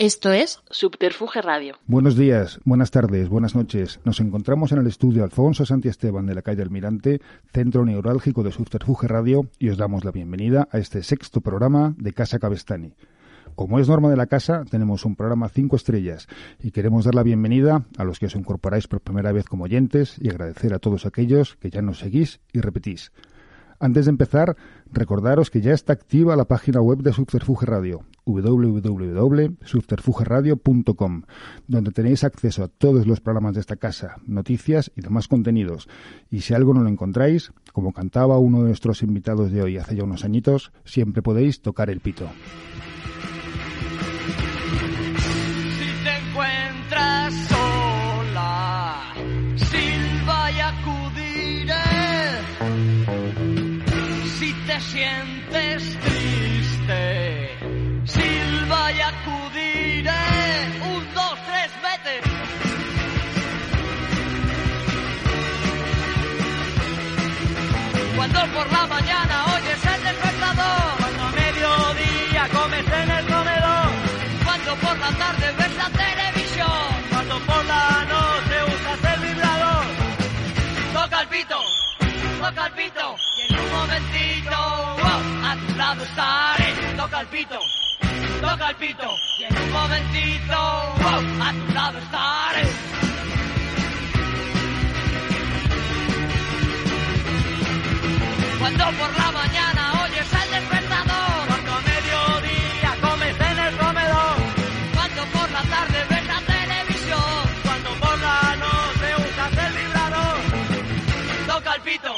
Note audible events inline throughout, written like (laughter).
Esto es Subterfuge Radio. Buenos días, buenas tardes, buenas noches. Nos encontramos en el estudio Alfonso Santiesteban de la calle Almirante, centro neurálgico de Subterfuge Radio, y os damos la bienvenida a este sexto programa de Casa Cabestani. Como es norma de la casa, tenemos un programa cinco estrellas y queremos dar la bienvenida a los que os incorporáis por primera vez como oyentes y agradecer a todos aquellos que ya nos seguís y repetís. Antes de empezar, recordaros que ya está activa la página web de Subterfuge Radio, www.subterfugeradio.com, donde tenéis acceso a todos los programas de esta casa, noticias y demás contenidos. Y si algo no lo encontráis, como cantaba uno de nuestros invitados de hoy hace ya unos añitos, siempre podéis tocar el pito. Por la mañana oyes el despertador, cuando a mediodía comes en el comedor, cuando por la tarde ves la televisión, cuando por la noche usas el vibrador, toca el pito, toca el pito, y en un momentito, wow, a tu lado estaré, toca el pito, toca el pito, y en un momentito, wow, a tu lado estaré. Cuando por la mañana oyes el despertador, cuando a mediodía comes en el comedor, cuando por la tarde ves la televisión, cuando por la noche usas el vibrador, toca el pito,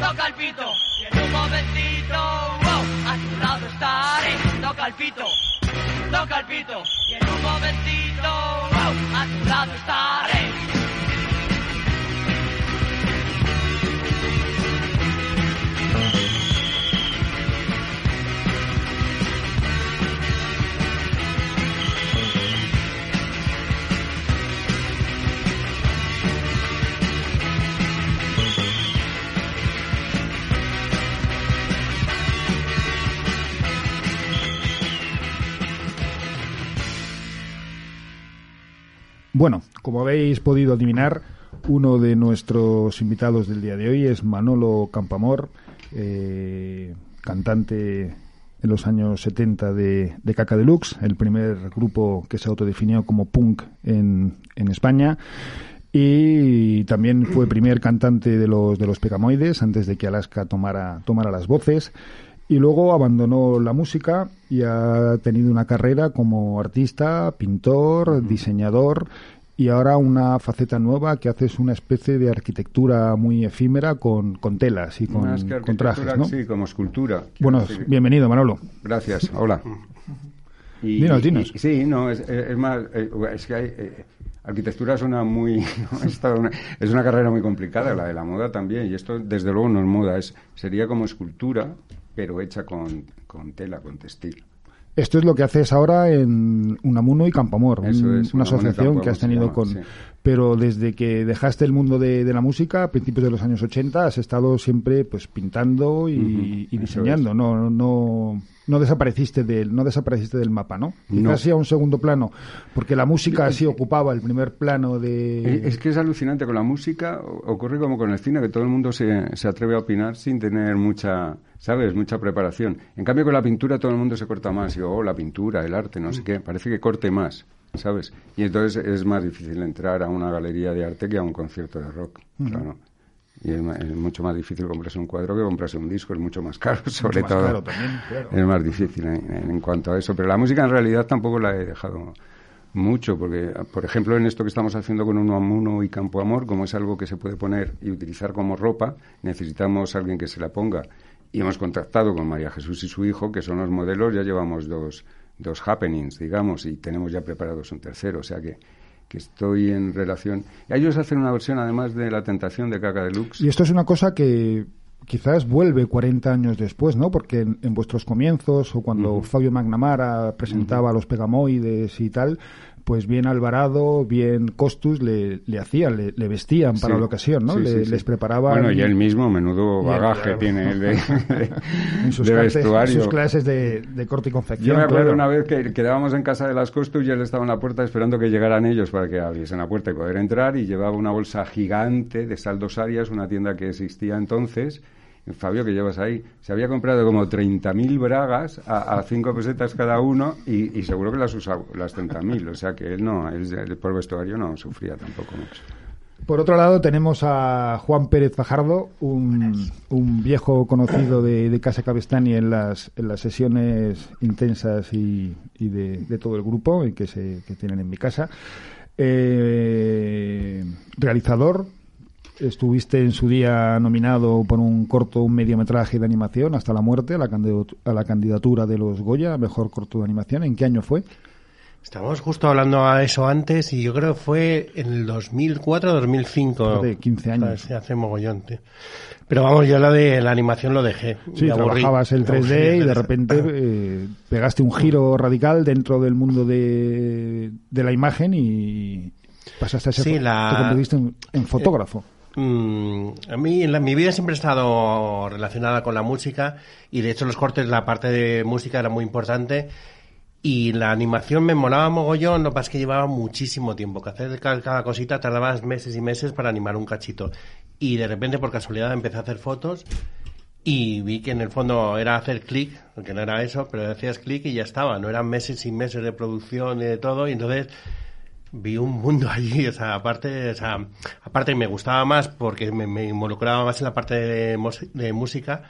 toca el pito, y en un momentito, wow, a tu lado estaré, toca el pito, toca el pito, y en un momentito, wow, a tu lado estaré. Bueno, como habéis podido adivinar, uno de nuestros invitados del día de hoy es Manolo Campamor, eh, cantante en los años 70 de, Caca Deluxe, el primer grupo que se autodefinió como punk en, en España. Y también fue primer cantante de los, de los Pegamoides antes de que Alaska tomara, tomara las voces. Y luego abandonó la música y ha tenido una carrera como artista, pintor, diseñador y ahora una faceta nueva que hace es una especie de arquitectura muy efímera con, con telas y con, que con trajes. Sí, como escultura. Bueno, decir- bienvenido, Manolo. Gracias, hola. Y- (laughs) Dinos, dinos. y- sí, no, es, es más, eh, es que hay, eh, arquitectura (laughs) es una muy, no, es una carrera muy complicada, la de la moda también, y esto desde luego no es moda, es, sería como escultura, pero hecha con, con tela, con textil. Esto es lo que haces ahora en Unamuno y Campamor, Eso un- es, una Unamuno asociación que has tenido llama, con... sí. Pero desde que dejaste el mundo de, de la música, a principios de los años 80, has estado siempre pues pintando y, diseñando. es. No, no, no desapareciste del, no desapareciste del mapa, ¿no? No. Quizás a un segundo plano, porque la música sí ocupaba el primer plano de. Es que es alucinante con la música, ocurre como con el cine, que todo el mundo se, se atreve a opinar sin tener mucha, ¿sabes?, mucha preparación. En cambio, con la pintura todo el mundo se corta más. Y, oh, la pintura, el arte, no sé qué, parece que corte más, ¿sabes? Y entonces es más difícil entrar a una galería de arte que a un concierto de rock, claro. Y es, es mucho más difícil comprarse un cuadro que comprarse un disco, es mucho más caro, (laughs) sobre más todo. caro también, claro. Es más difícil en, en cuanto a eso. Pero la música en realidad tampoco la he dejado mucho, porque, por ejemplo, en esto que estamos haciendo con Uno Amuno y Campo Amor, como es algo que se puede poner y utilizar como ropa, necesitamos a alguien que se la ponga. Y hemos contactado con María Jesús y su hijo, que son los modelos, ya llevamos dos, dos happenings, digamos, y tenemos ya preparados un tercero, o sea que, que estoy en relación. Y ellos hacen una versión, además de La Tentación de Caca Deluxe. Y esto es una cosa que quizás vuelve 40 años después, ¿no? Porque en, en vuestros comienzos o cuando Fabio Magnamara presentaba a los Pegamoides y tal, pues bien Alvarado, bien Costus le, le hacían, le, le vestían para Sí. la ocasión, ¿no? Sí, Le- sí, les preparaban Bueno, y él mismo, menudo él, bagaje tiene de, de- (laughs) en sus, de clases, en vestuario. sus clases de, de corte y confección. Yo me acuerdo claro. una vez que quedábamos en casa de las Costus y él estaba en la puerta esperando que llegaran ellos para que abriesen la puerta y poder entrar y llevaba una bolsa gigante de Saldos Arias, una tienda que existía entonces. Fabio, que llevas ahí, se había comprado como 30.000 bragas a, a 5 pesetas cada uno y, seguro que las usaba las 30.000. O sea que él no, él, él por vestuario no sufría tampoco mucho. Por otro lado, tenemos a Juan Pérez Fajardo, un, un viejo conocido de, de Casa Cabestani en las, en las sesiones intensas y, y de, de todo el grupo y que, se, que tienen en mi casa. Eh, realizador, estuviste en su día nominado por un corto, un mediometraje de animación, Hasta la muerte, a la, a la candidatura de los Goya, a mejor corto de animación. ¿En qué año fue? Estamos justo hablando a eso antes y yo creo que fue en el 2004 o 2005. Hace 15 años. Sí, hace mogollón, tío. Pero vamos, yo lo de la animación lo dejé. Sí, trabajabas el Me aburrí 3D y de repente (laughs) eh, pegaste un giro radical dentro del mundo de, de la imagen y pasaste a ser Sí, la- te convertiste en, en fotógrafo. Mm, a mí, en la- mi vida siempre ha estado relacionada con la música y de hecho los cortes, la parte de música era muy importante y la animación me molaba mogollón, lo que pasa es que llevaba muchísimo tiempo, que hacer. Ca- cada, cosita tardabas meses y meses para animar un cachito. Y de repente por casualidad empecé a hacer fotos y vi que en el fondo era hacer clic, aunque no era eso, pero hacías clic y ya estaba, no eran meses y meses de producción y de todo. Y entonces vi un mundo (laughs) allí, o sea, aparte, o sea, aparte me gustaba más porque me, me involucraba más en la parte de, de música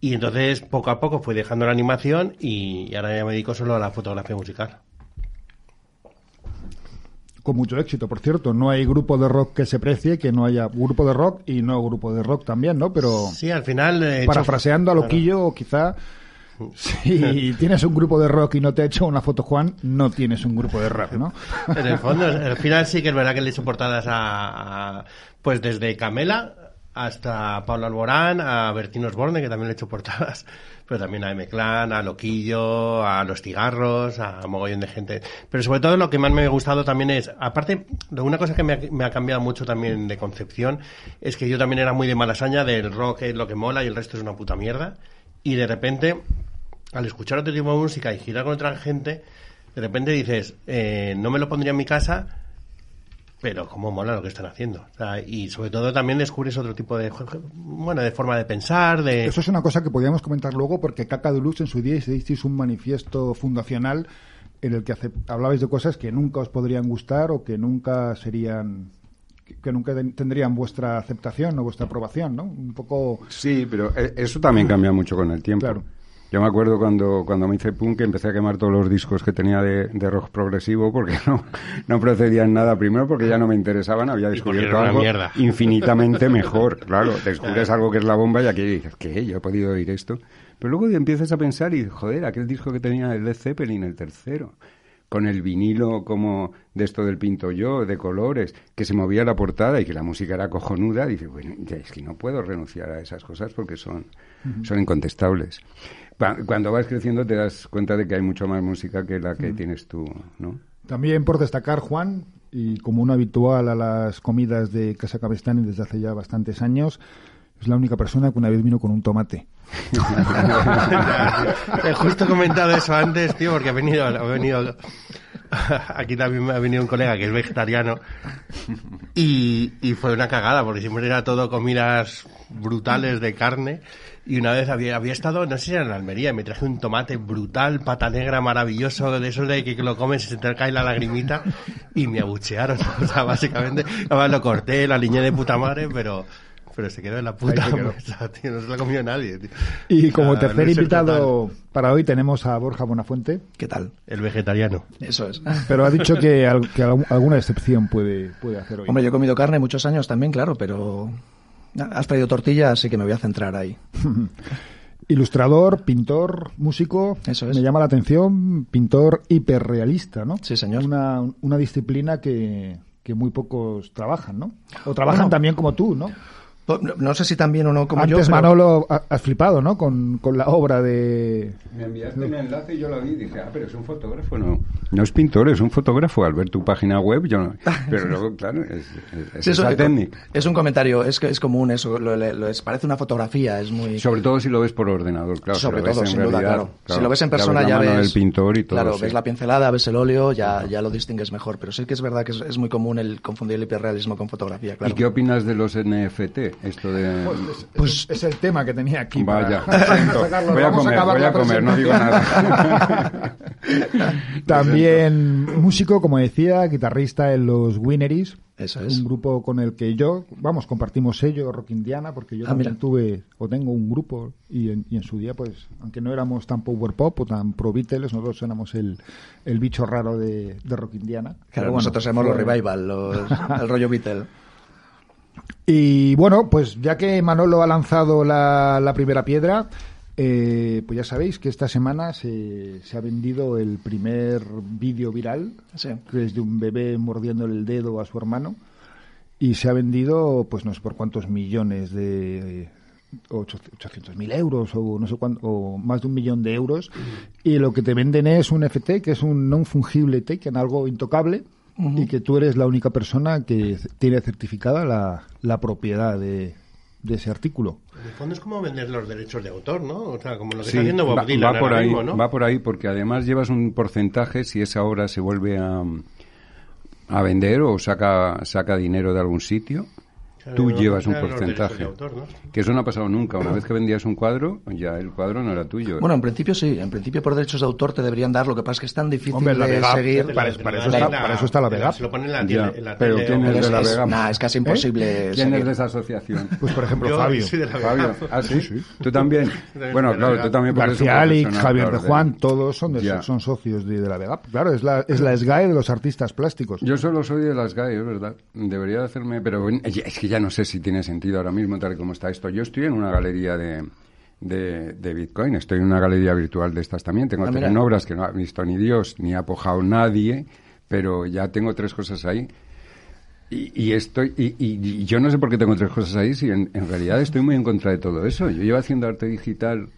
y entonces poco a poco fui dejando la animación y, ahora ya me dedico solo a la fotografía musical. Con mucho éxito, por cierto. No hay grupo de rock que se precie que no haya grupo de rock y no grupo de rock también, ¿no? Pero Sí, al final... he hecho- parafraseando a Claro. Loquillo, quizá (laughs) si tienes un grupo de rock y no te ha hecho una foto Juan, no tienes un grupo de rock, ¿no? (laughs) En el fondo, al final sí que es verdad que le he hecho portadas a, a- pues desde Camela hasta Pablo Alborán, a Bertino Osborne, que también le he hecho portadas, (laughs) pero también a M-Clan, a Loquillo, a Los Tigarros, a mogollón de gente. Pero sobre todo lo que más me ha gustado también es, aparte, una cosa que me ha, me ha cambiado mucho también de concepción, es que yo también era muy de malasaña del rock es lo que mola y el resto es una puta mierda. Y de repente, al escuchar otro tipo de música y girar con otra gente, de repente dices, eh, no me lo pondría en mi casa, pero cómo mola lo que están haciendo. O sea, y sobre todo también descubres otro tipo de, bueno, de forma de pensar, de... Eso es una cosa que podríamos comentar luego porque Caca de Luz en su día hicisteis un manifiesto fundacional en el que hace- hablabais de cosas que nunca os podrían gustar o que nunca serían que- nunca ten- tendrían vuestra aceptación o vuestra aprobación, ¿no? Un poco Sí, pero e- eso también cambia mucho con el tiempo. Claro. Yo me acuerdo cuando, cuando me hice punk que empecé a quemar todos los discos que tenía de, de rock progresivo porque (laughs) no, no procedían nada. Primero porque ya no me interesaban, había descubierto algo mierda. infinitamente mejor. Claro, (laughs) descubres algo que es la bomba y aquí dices, ¿qué? Yo he podido oír esto. Pero luego empiezas a pensar y, joder, aquel disco que tenía el Led Zeppelin, el tercero, con el vinilo como de esto del pinto yo, de colores, que se movía la portada y que la música era cojonuda, dices, bueno, ya es que no puedo renunciar a esas cosas porque son, son incontestables. Cuando vas creciendo te das cuenta de que hay mucho más música que la que tienes tú, ¿no? También por destacar, Juan, y como un habitual a las comidas de Casa Cabestani desde hace ya bastantes años, es la única persona que una vez vino con un tomate. He justo comentado eso antes, tío, porque ha venido, ha venido aquí también me ha venido un colega que es vegetariano y, y fue una cagada porque siempre era todo comidas brutales de carne y una vez había, había estado, no sé si era en Almería, y me traje un tomate brutal, pata negra maravilloso, de esos de que lo comes y se te cae la lagrimita y me abuchearon, (laughs) o sea, básicamente, además lo corté, la liñé de puta madre, pero... Pero se quedó en la puta (laughs) mesa, tío, no se lo ha comido nadie, tío. Y como tercer invitado para hoy tenemos a Borja Buenafuente, ¿Qué tal? El vegetariano. Eso es. pero ha dicho que, al- que algún- alguna excepción puede, puede hacer hoy. Hombre, yo he comido carne muchos años también, claro, pero has traído tortilla, así que me voy a centrar ahí. (laughs) Ilustrador, pintor, músico. Eso es. Me llama la atención, pintor hiperrealista, ¿no? Sí, señor. Una, una disciplina que, que muy pocos trabajan, ¿no? O trabajan Bueno. también como tú, ¿no? No- No sé si también o no como Antes yo. pero- Manolo ha, ha flipado, ¿no? Con, con la obra de... Me enviaste un enlace y yo lo vi y dije, ah, pero es un fotógrafo, no. No es pintor, es un fotógrafo. Al ver tu página web, yo no. (laughs) Pero luego, claro, es, es, Sí, técnica. Es un comentario, es que es común eso, lo, lo- lo es- parece una fotografía, es muy... Sobre todo si lo ves por ordenador, claro. Sobre todo, sin duda, claro. Si lo ves en persona la ya mano ves... del pintor y todo. Claro, sí. ves la pincelada, ves el óleo, ya, ya lo distingues mejor. Pero sí que es verdad que es, es muy común el confundir el hiperrealismo con fotografía, claro. ¿Y qué opinas de los NFT? Esto de... Pues es el tema que tenía aquí. Vaya, (laughs) para voy a comer, voy a comer, no digo nada. (laughs) También músico, como decía, guitarrista en los Wineries. Eso es. Un grupo con el que yo, vamos, compartimos sello Rock Indiana, porque yo Ah, también mira. tuve o tengo un grupo y en, y en su día, pues, aunque no éramos tan power pop o tan pro Beatles, nosotros éramos el, el bicho raro de, de Rock Indiana. Claro, bueno, nosotros somos los revival, los, el rollo Beatle. Y bueno, pues ya que Manolo ha lanzado la, la primera piedra, eh, pues ya sabéis que esta semana se, se ha vendido el primer vídeo viral, Sí. que es de un bebé mordiendo el dedo a su hermano, y se ha vendido, pues no sé por cuántos millones de... 800 mil euros o no sé cuánto, o más de un millón de euros y lo que te venden es un FT que es un non fungible token, algo intocable y que tú eres la única persona que tiene certificada la, la propiedad de, de ese artículo. En el fondo es como vender los derechos de autor, ¿no? O sea, como lo que Sí, está haciendo Bob va, Dylan va por ahí, mismo, ¿no? va por ahí porque además llevas un porcentaje si esa obra se vuelve a, a vender o saca saca dinero de algún sitio. Claro, Tú llevas un porcentaje. de autor, ¿no? Que eso no ha pasado nunca. Una vez que vendías un cuadro, ya el cuadro no era tuyo. Bueno, en principio sí, en principio por derechos de autor te deberían dar, lo que pasa es que es tan difícil Hombre, la de Vega, seguir. para- para eso La- está- la- para eso está la la- Vega. Se lo ponen en la, Ya, tele, en la pero tele, ¿quién es de la es- Vega? nah, es casi imposible ¿Quién seguir. es de esa asociación? (laughs) Pues por ejemplo Yo Fabio. soy de la Vega. Fabio. ¿Ah, sí? ¿Tú también? (laughs) Bueno, la claro, tú también García Alix, Javier de Juan, todos son, de- son socios de, de la Vega. Claro, es la, es la SGAE de los artistas plásticos. Yo solo soy de las GAE, es verdad. Debería de hacerme, pero bueno, es que ya no sé si tiene sentido ahora mismo tal y como está esto. Yo estoy en una galería de, de, de Bitcoin, estoy en una galería virtual de estas también. Tengo Ah, tres obras que no ha visto ni Dios ni ha apojado nadie, pero ya tengo tres cosas ahí. Y, y estoy y, y- y yo no sé por qué tengo tres cosas ahí, si en, en realidad estoy muy en contra de todo eso. Yo llevo haciendo arte digital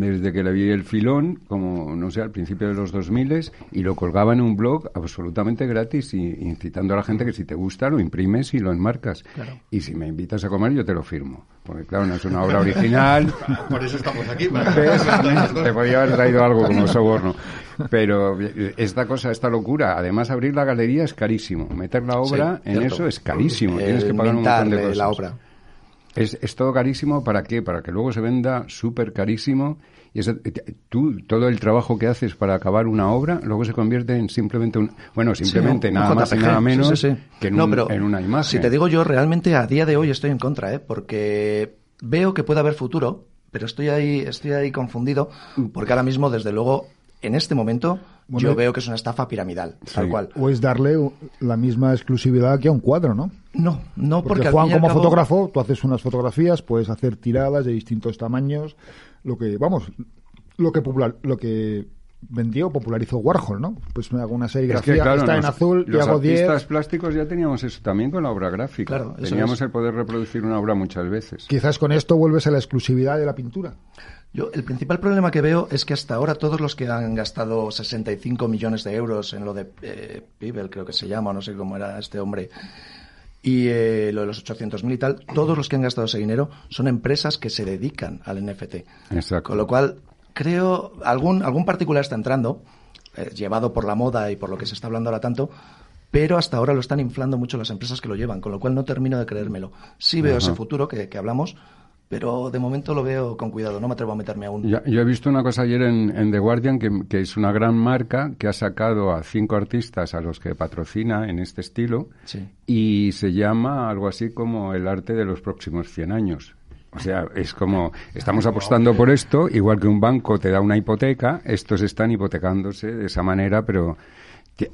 desde que le vi el filón, como no sé, al principio de los 2000 y lo colgaba en un blog absolutamente gratis y incitando a la gente que si te gusta lo imprimes y lo enmarcas. Y si me invitas a comer yo te lo firmo, porque claro, no es una obra original. (laughs) Por eso estamos aquí. Te podía haber traído algo como soborno. Pero esta cosa, esta locura, además abrir la galería es carísimo. Meter la obra Sí, en cierto. eso es carísimo. El Tienes que pagar un montón de de cosas. la obra. Es, es todo carísimo, ¿para qué? Para que luego se venda súper carísimo. Y eso, eh, tú, todo el trabajo que haces para acabar una obra, luego se convierte en simplemente un... Bueno, simplemente un nada más y nada menos sí, sí. que en, No, un- pero en una imagen. Si te digo yo, realmente a día de hoy estoy en contra, ¿eh? porque veo que puede haber futuro, pero estoy ahí, estoy ahí confundido, porque ahora mismo, desde luego, en este momento, Bueno, yo veo que es una estafa piramidal, tal Sí. cual. O es darle la misma exclusividad que a un cuadro, ¿no? No, no, porque, Juan, y como cabo- fotógrafo, tú haces unas fotografías, puedes hacer tiradas de distintos tamaños, lo que, vamos, lo que popular, lo que vendió, popularizó Warhol, ¿no? Pues me hago una Es serigrafía, que, claro, está en azul, y los hago 10. artistas plásticos ya teníamos eso también con la obra gráfica. Claro, teníamos es. el poder reproducir una obra muchas veces. Quizás con esto vuelves a la exclusividad de la pintura. Yo, el principal problema que veo es que hasta ahora todos los que han gastado 65 millones de euros en lo de eh, Pibel, creo que se llama, no sé cómo era este hombre, y eh, lo de los 800.000 y tal, todos los que han gastado ese dinero son empresas que se dedican al NFT. Exacto. Con lo cual, creo, algún, algún particular está entrando, eh, llevado por la moda y por lo que se está hablando ahora tanto, pero hasta ahora lo están inflando mucho las empresas que lo llevan, con lo cual no termino de creérmelo. Sí veo ese futuro que, que hablamos, pero de momento lo veo con cuidado, no me atrevo a meterme aún. Ya- yo he visto una cosa ayer en, en The Guardian que, que es una gran marca que ha sacado a cinco artistas a los que patrocina en este estilo Sí. y se llama algo así como el arte de los próximos 100 años. O sea, es como, estamos apostando por esto, igual que un banco te da una hipoteca, estos están hipotecándose de esa manera, pero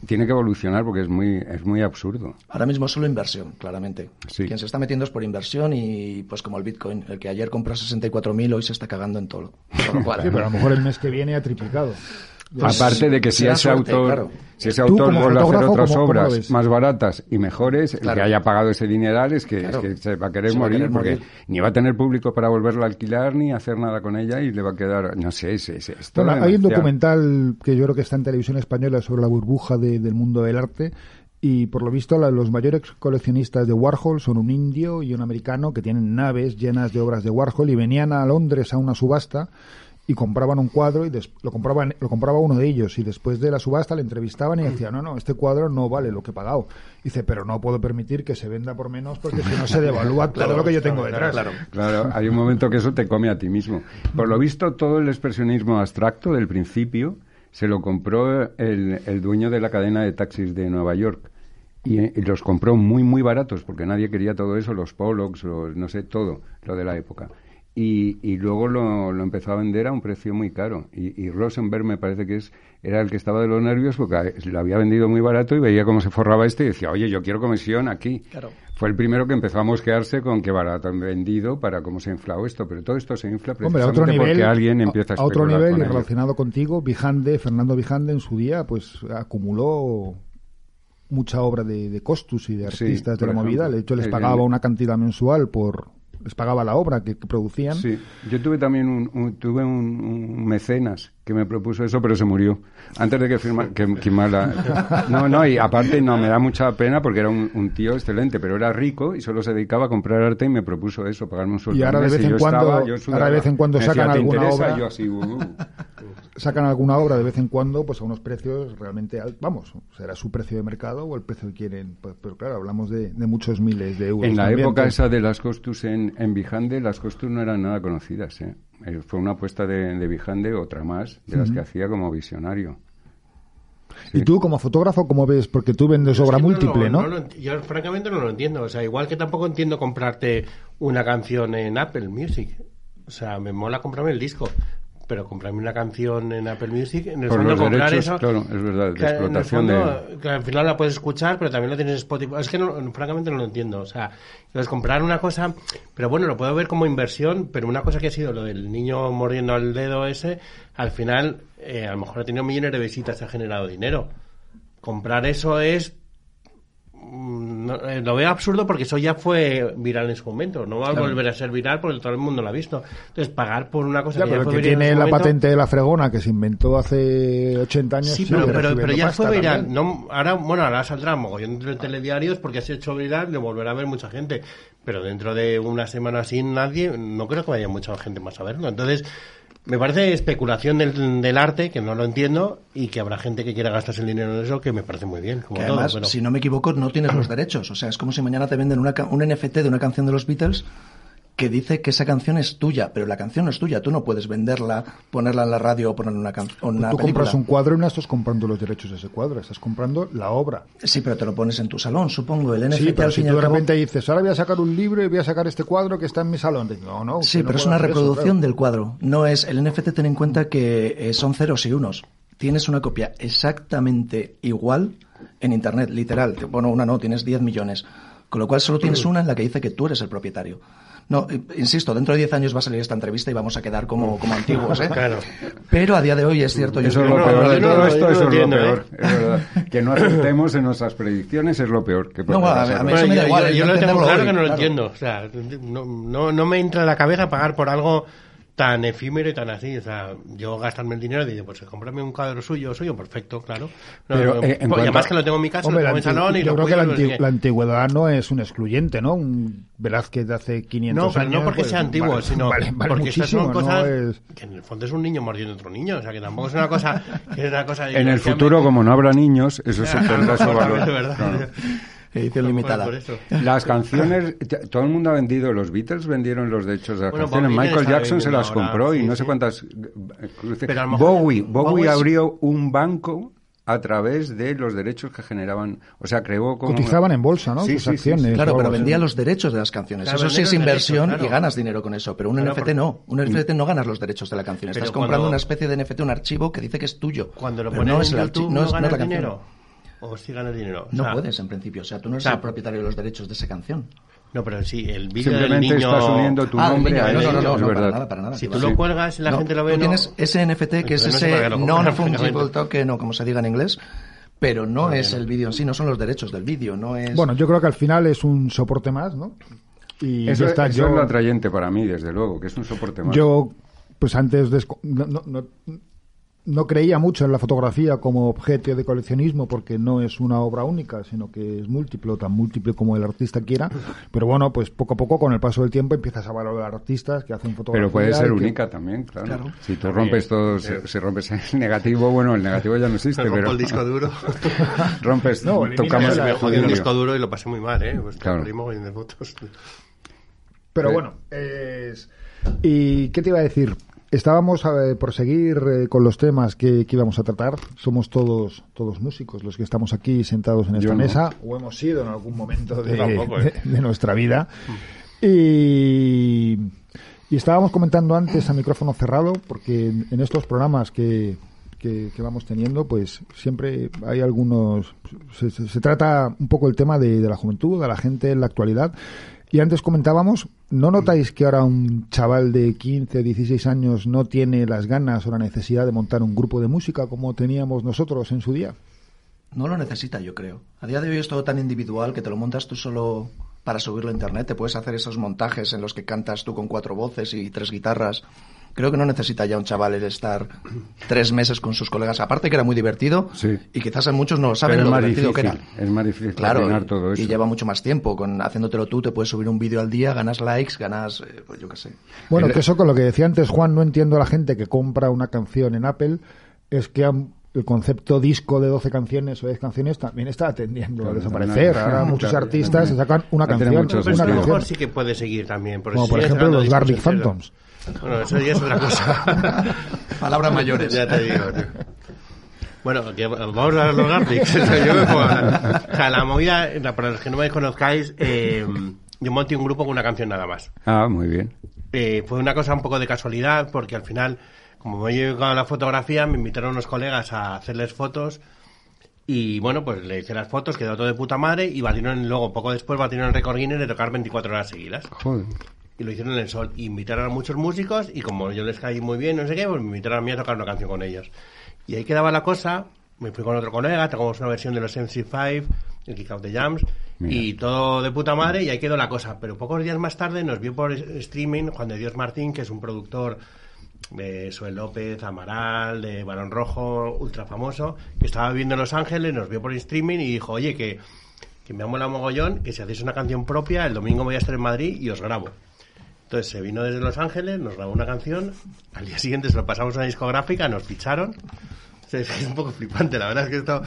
tiene que evolucionar porque es muy, es muy absurdo. Ahora mismo es solo inversión, claramente. Sí. Quien se está metiendo es por inversión y pues como el Bitcoin, el que ayer compró 64.000 hoy se está cagando en todo. Con lo cual, Sí, pero a lo mejor el mes que viene ha triplicado. Aparte de que si ese suerte, autor, claro. si ese autor vuelve a hacer otras ¿cómo- cómo lo obras más baratas y mejores, el que haya pagado ese dineral es que, es que se va a querer Se va a morir querer porque morir. ni va a tener público para volverla a alquilar ni hacer nada con ella y le va a quedar, no sé, es, es, Bueno, hay un documental que yo creo que está en televisión española sobre la burbuja de- del mundo del arte y por lo visto la- los mayores coleccionistas de Warhol son un indio y un americano que tienen naves llenas de obras de Warhol y venían a Londres a una subasta y compraban un cuadro y des- lo compraban lo compraba uno de ellos y después de la subasta le entrevistaban y decía no no este cuadro no vale lo que he pagado dice pero no puedo permitir que se venda por menos porque si no se devalúa (laughs) todo lo que yo tengo detrás Claro, hay un momento que eso te come a ti mismo. Por lo visto, todo el expresionismo abstracto del principio se lo compró el, el dueño de la cadena de taxis de Nueva York. Y, eh, y los compró muy, muy baratos, porque nadie quería todo eso, los Pollocks, los, no sé, todo, lo de la época. Y, y luego lo, lo empezó a vender a un precio muy caro. Y, y Rosenberg me parece que es era el que estaba de los nervios porque lo había vendido muy barato y veía cómo se forraba este y decía, oye, yo quiero comisión aquí. Claro. Fue el primero que empezó a mosquearse con qué barato han vendido para cómo se ha inflado esto. Pero todo esto se infla Hombre, a precisamente otro nivel, porque alguien empieza a, a otro nivel con y relacionado contigo, Vijande, Fernando Vijande en su día, pues acumuló mucha obra de, de costus y de Sí, artistas de la movida. De hecho, les El- pagaba una cantidad mensual por les pagaba la obra que, que producían. Sí, yo tuve también un, un- tuve un, un mecenas que me propuso eso, pero se murió antes de que firma, que firmara. No, no, y aparte no me da mucha pena porque era un, un tío excelente, pero era rico y solo se dedicaba a comprar arte y me propuso eso, pagarme un sueldo. Y ahora de vez en cuando- estaba- ahora de vez en cuando sacan decía, ¿te alguna obra. Yo así, uh, Sacan alguna obra de vez en cuando, pues a unos precios realmente altos. Vamos, será su precio de mercado o el precio que quieren. Pues, pero claro, hablamos de, de muchos miles de euros. En la también, época entonces- esa de las costus en, en Vijande, las costus no eran nada conocidas. ¿eh? Eh, Fue una apuesta de, de Vijande, otra más, de las que hacía como visionario. Y tú, como fotógrafo, ¿cómo ves? Porque tú vendes obra múltiple, lo- ¿no? ent- yo francamente no lo entiendo. O sea, igual que tampoco entiendo comprarte una canción en Apple Music. O sea, me mola comprarme el disco. Pero comprarme una canción en Apple Music, en el Por fondo los comprar derechos, eso... claro, es verdad, de que el explotación fondo, de- que al final la puedes escuchar, pero también lo tienes en Spotify. Es que no, francamente no lo entiendo. O sea, es comprar una cosa, pero bueno, lo puedo ver como inversión, pero una cosa que ha sido lo del niño mordiendo al dedo ese, al final, eh, a lo mejor ha tenido millones de visitas ha generado dinero. Comprar eso es no, eh, lo veo absurdo porque eso ya fue viral en su momento. No va a volver a ser viral porque todo el mundo lo ha visto. Entonces, pagar por una cosa Ya, que pero ya fue que viral en tiene su la momento- patente de la fregona que se inventó hace 80 años. Sí, pero, pero, pero ya fue viral. No, ahora, bueno, ahora saldrá mogollón de telediarios porque has hecho viral, lo volverá a ver mucha gente. Pero dentro de una semana sin nadie, no creo que vaya mucha gente más a verlo. Entonces, me parece especulación del, del arte, que no lo entiendo, y que habrá gente que quiera gastarse el dinero en eso, que me parece muy bien. Como Que todo, además, pero- si no me equivoco, no tienes los derechos. O sea, es como si mañana te venden una un NFT de una canción de los Beatles que dice que esa canción es tuya, pero la canción no es tuya. Tú no puedes venderla, ponerla en la radio o ponerla en una, can- o en una Tú película. compras un cuadro y no estás comprando los derechos de ese cuadro, estás comprando la obra. Sí, pero te lo pones en tu salón, supongo. El NFT Sí, pero al si tú de cabo- dices, ahora voy a sacar un libro y voy a sacar este cuadro que está en mi salón. No, no. Sí, no pero es una eso, reproducción claro. del cuadro. No es el NFT. Ten en cuenta que eh, son ceros y unos. Tienes una copia exactamente igual en internet, literal. Bueno, una no, tienes 10 millones. Con lo cual solo tienes una en la que dice que tú eres el propietario. No, eh, insisto, dentro de 10 años va a salir esta entrevista y vamos a quedar como, como antiguos, ¿eh? (laughs) Claro. Pero a día de hoy es cierto. yo Eso es creo- lo no, peor no, de todo esto, eso es lo peor. ¿eh? es verdad. Que no acertemos en nuestras predicciones es lo peor que No, a- a mí eso me da igual, yo- yo yo lo tengo entenderlo claro hoy, que no lo claro. entiendo. O sea, no, no, no me entra en la cabeza pagar por algo tan efímero y tan así. O sea, yo gastarme el dinero y digo, pues comprarme un cuadro suyo, suyo, perfecto, claro. No, Pero, no, eh, en y cuanto además a- que lo tengo en mi casa, Hombre, lo tengo en salón y yo lo creo que la, la antigüedad no es un excluyente, ¿no? Un Velázquez de hace 500 No, pero años. no porque pues, sea antiguo, vale- sino vale- vale porque estas son cosas no es- que en el fondo es un niño mordiendo a otro niño, o sea que tampoco es una cosa que es una cosa En el futuro, como no habrá niños, eso se perderá su valor. Edición limitada. Por. Las canciones, todo el mundo ha vendido, los Beatles vendieron los derechos de las Bueno, canciones, Bob Michael Jackson se las ahora, compró y sí, no sé cuántas eh, cruces. Pero a lo mejor- Bowie, Bowie Bowie es- abrió un banco a través de los derechos que generaban, o sea, creó como... Cotizaban en bolsa, ¿no? Sí, Sus sí, acciones. sí. Claro, pero vendía los derechos de las canciones. Claro, Eso sí es inversión derechos, claro. y ganas dinero con eso. Pero un Claro, NFT no. Un NFT no ganas los derechos de la canción. Pero Estás comprando cuando- una especie de NFT, un archivo que dice que es tuyo. Cuando lo pones no es en el YouTube, archi- ¿no, no es- no es canción. Dinero? ¿O sí ganas dinero? O No sea, puedes, en principio. O sea, tú no eres o sea, el propietario de los derechos de esa canción. No, pero sí, el vídeo del Simplemente niño... estás uniendo tu Ah, nombre a no, no, no, no, es no, para verdad. nada, para nada. Si tú lo cuelgas y la No, gente lo ve, tú no... tienes ese NFT que es no ese non-fungible token o como se diga en inglés, pero no es el vídeo en sí, no son los derechos del vídeo, no es... Bueno, yo creo que al final es un soporte más, ¿no? Y Eso, está. eso yo, es lo atrayente para mí, desde luego, que es un soporte más. yo, pues antes desco- no, no, no, creía mucho en la fotografía como objeto de coleccionismo porque no es una obra única, sino que es múltiple, tan múltiple como el artista quiera. Pero bueno, pues poco a poco, con el paso del tiempo, empiezas a valorar artistas que hacen fotografía. Pero puede ser que- única también, claro. Claro. Si tú rompes todo, si, si rompes el negativo, bueno, el negativo ya no (laughs) existe, pero... el disco duro. (laughs) rompes, No, tocamos me jodí un el disco duro y lo pasé muy mal, ¿eh? Pues Claro. de fotos. Pero Sí. bueno, es... ¿y qué te iba a decir? Estábamos eh, por seguir eh, con los temas que, que íbamos a tratar. Somos todos todos músicos los que estamos aquí sentados en esta Yo no. mesa, o hemos sido en algún momento de, tampoco, ¿eh? de- de nuestra vida. Y, y estábamos comentando antes a micrófono cerrado, porque en, en estos programas que, que, que vamos teniendo, pues siempre hay algunos. Se, se- se trata un poco el tema de, de la juventud, de la gente en la actualidad. Y antes comentábamos, ¿no notáis que ahora un chaval de 15, 16 años no tiene las ganas o la necesidad de montar un grupo de música como teníamos nosotros en su día? No lo necesita, yo creo. A día de hoy es todo tan individual que te lo montas tú solo para subirlo a internet. Te puedes hacer esos montajes en los que cantas tú con cuatro voces y tres guitarras. Creo que no necesita ya un chaval el estar tres meses con sus colegas. Aparte que era muy divertido Sí. y quizás en muchos no lo saben Pero lo más divertido que difícil, era. es más difícil Claro, todo eso. y lleva mucho más tiempo. Con haciéndotelo tú te puedes subir un vídeo al día, ganas likes, ganas, eh, pues yo qué sé. Bueno, El- que eso con lo que decía antes Juan, no entiendo a la gente que compra una canción en Apple, es que han- el concepto disco de 12 canciones o 10 canciones también está tendiendo a Claro, desaparecer. no, Ahora no, muchos claro, artistas sacan una canción, una a canción. mejor sí que puede seguir también. porque Como si por ejemplo los Garlic Phantoms. Bueno, eso ya es otra cosa. (laughs) Palabras mayores. ya te digo, tío. Bueno, que vamos a los Garlics. (laughs) Yo me puedo hablar. O sea, la movida, para los que no me conozcáis, eh, yo monté un grupo con una canción nada más. Ah, muy bien. Eh, fue una cosa un poco de casualidad, porque al final, como me he llegado a la fotografía, me invitaron unos colegas a hacerles fotos. Y bueno, pues le hice las fotos, quedó todo de puta madre. Y batieron, luego, poco después, batieron el récord Guinness de tocar 24 horas seguidas. Joder. Y lo hicieron en el sol. Invitaron a muchos músicos y como yo les caí muy bien, no sé qué, pues me invitaron a mí a tocar una canción con ellos. Y ahí quedaba la cosa. Me fui con otro colega, tocamos una versión de los MC5, el Kick Out the Jams, Mira. y todo de puta madre, y ahí quedó la cosa. Pero pocos días más tarde nos vio por streaming Juan de Dios Martín, que es un productor de Suel López, Amaral, de Barón Rojo, ultra famoso, que estaba viviendo en Los Ángeles, nos vio por streaming y dijo, oye, que, que me amo la mogollón, que si hacéis una canción propia, el domingo voy a estar en Madrid y os grabo. Entonces se vino desde Los Ángeles, nos grabó una canción, al día siguiente se lo pasamos a una discográfica, nos ficharon. Es un poco flipante, la verdad es que esto...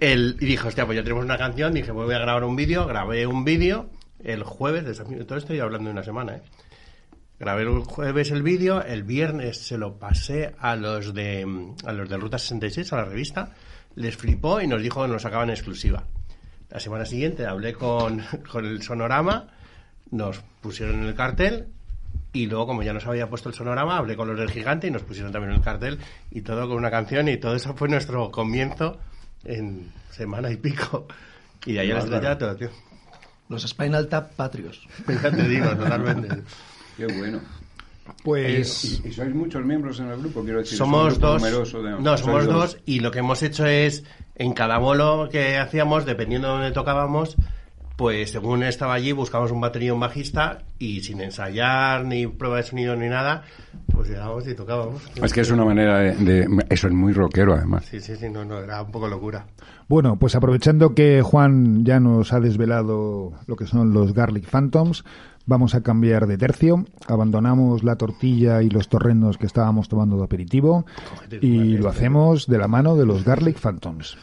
El, y dijo, hostia, pues ya tenemos una canción, dije, pues voy a grabar un vídeo, grabé un vídeo el jueves, de todo estoy hablando de una semana, ¿eh? Grabé el jueves el vídeo, el viernes se lo pasé a los de a los de Ruta 66, a la revista, les flipó y nos dijo que nos sacaban exclusiva. La semana siguiente hablé con, con el sonorama, nos pusieron en el cartel y luego como ya nos había puesto el sonorama, hablé con los del gigante y nos pusieron también en el cartel y todo con una canción y todo eso fue nuestro comienzo en semana y pico. Y de ahí a la estrellato, tío. Los Spinal Tap Patrios. (laughs) Ya te digo, totalmente. Qué bueno. Pues ¿Y, y sois muchos miembros en el grupo? Quiero decir, ¿es un somos dos. de- no, somos dos. y lo que hemos hecho es en cada bolo que hacíamos, dependiendo de dónde tocábamos, pues según estaba allí buscamos un un bajista y sin ensayar ni prueba de sonido ni nada, pues llegábamos y tocábamos. Es que es una manera de, de- Eso es muy rockero, además. Sí, sí, sí, no, no, era un poco locura. Bueno, pues aprovechando que Juan ya nos ha desvelado lo que son los Garlic Phantoms, vamos a cambiar de tercio. Abandonamos la tortilla y los torrendos que estábamos tomando de aperitivo y lo este. hacemos de la mano de los Garlic Phantoms.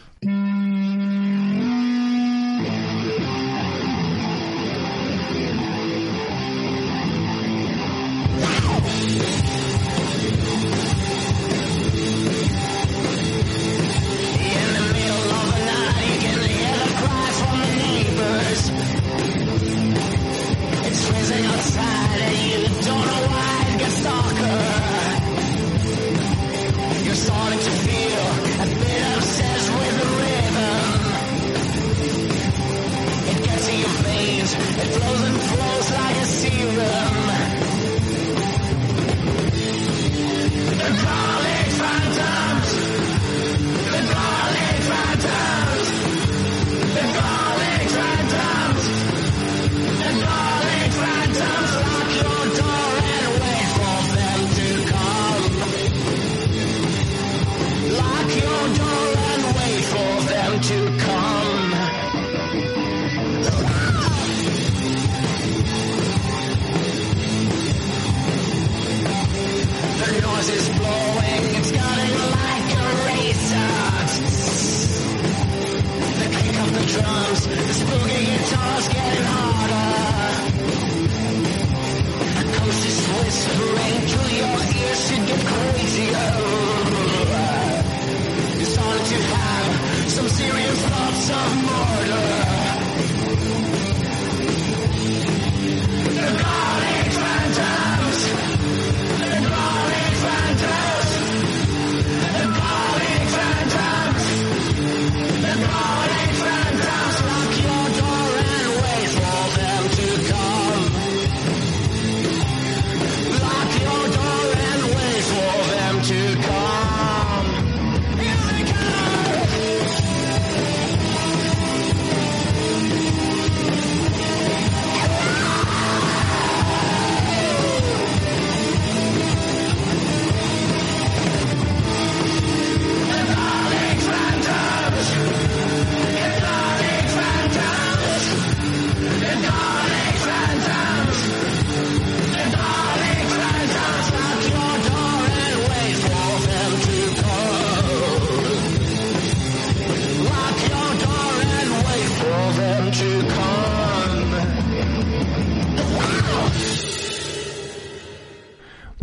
Serious lots of murder.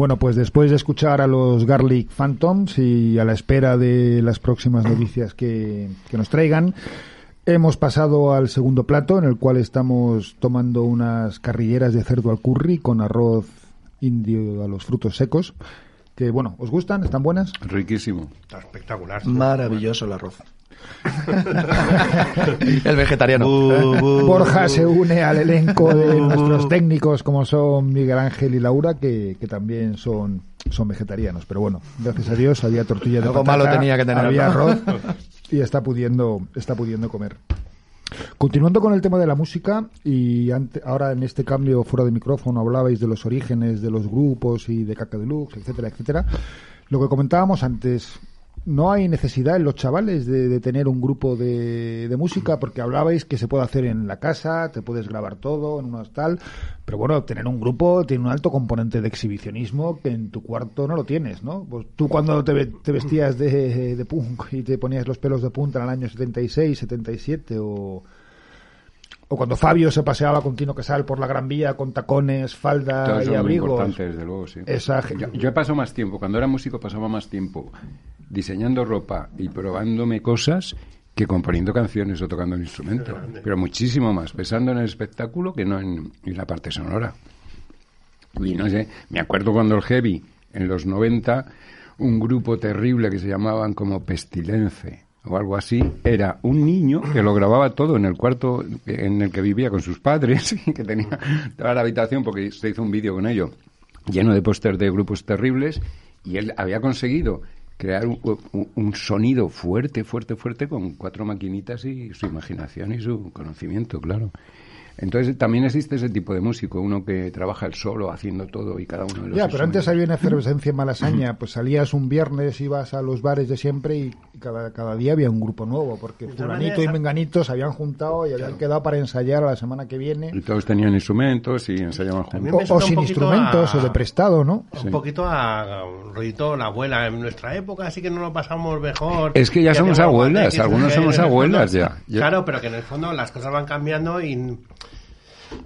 Bueno, pues después de escuchar a los Garlic Phantoms y a la espera de las próximas noticias que, que nos traigan, hemos pasado al segundo plato en el cual estamos tomando unas carrilleras de cerdo al curry con arroz indio a los frutos secos. Que bueno, ¿os gustan? ¿Están buenas? Riquísimo. Está espectacular. Maravilloso el arroz. (laughs) el vegetariano. Borja se une al elenco de nuestros técnicos como son Miguel Ángel y Laura que, que también son, son vegetarianos. Pero bueno, gracias a Dios había tortilla de Algo patata, malo tenía que tener, había arroz (laughs) y está pudiendo, está pudiendo comer. Continuando con el tema de la música y ante- ahora en este cambio fuera de micrófono hablabais de los orígenes de los grupos y de Caca Deluxe, etcétera, etcétera. Lo que comentábamos antes, no hay necesidad en los chavales de, de tener un grupo de, de música porque hablabais que se puede hacer en la casa, te puedes grabar todo en unas tal, pero bueno, tener un grupo tiene un alto componente de exhibicionismo que en tu cuarto no lo tienes, ¿no? Pues tú cuando te, te vestías de, de punk y te ponías los pelos de punta en el año 76, 77 o... O cuando Fabio se paseaba con Tino Casal por la Gran Vía con tacones, falda Todos y muy abrigos. importantes, desde luego, sí. Esa yo, yo he pasado más tiempo, cuando era músico pasaba más tiempo diseñando ropa y probándome cosas que componiendo canciones o tocando un instrumento. Pero muchísimo más, pensando en el espectáculo que no en, en la parte sonora. Y no sé, me acuerdo cuando el Heavy, en los 90, un grupo terrible que se llamaban como Pestilence o algo así, era un niño que lo grababa todo en el cuarto en el que vivía con sus padres, (laughs) que tenía toda la habitación, porque se hizo un vídeo con ello, lleno de pósters de grupos terribles, y él había conseguido crear un, un- sonido fuerte, fuerte, fuerte con cuatro maquinitas y su imaginación y su conocimiento, claro. Entonces también existe ese tipo de músico, uno que trabaja el solo haciendo todo y cada uno de los Ya, pero antes había una efervescencia en Malasaña. Pues salías un viernes, ibas a los bares de siempre y cada, cada día había un grupo nuevo, porque fulanito y menganito se habían juntado y habían quedado para ensayar a la semana que viene. Y todos tenían instrumentos y ensayaban juntos. O, o sin poquito instrumentos, a- o de prestado, ¿no? Un poquito a rollito la abuela en nuestra época, así que no lo pasamos mejor. Es que ya somos abuelas, algunos somos (laughs) abuelas fondo- ya. Claro, pero que en el fondo las cosas van cambiando y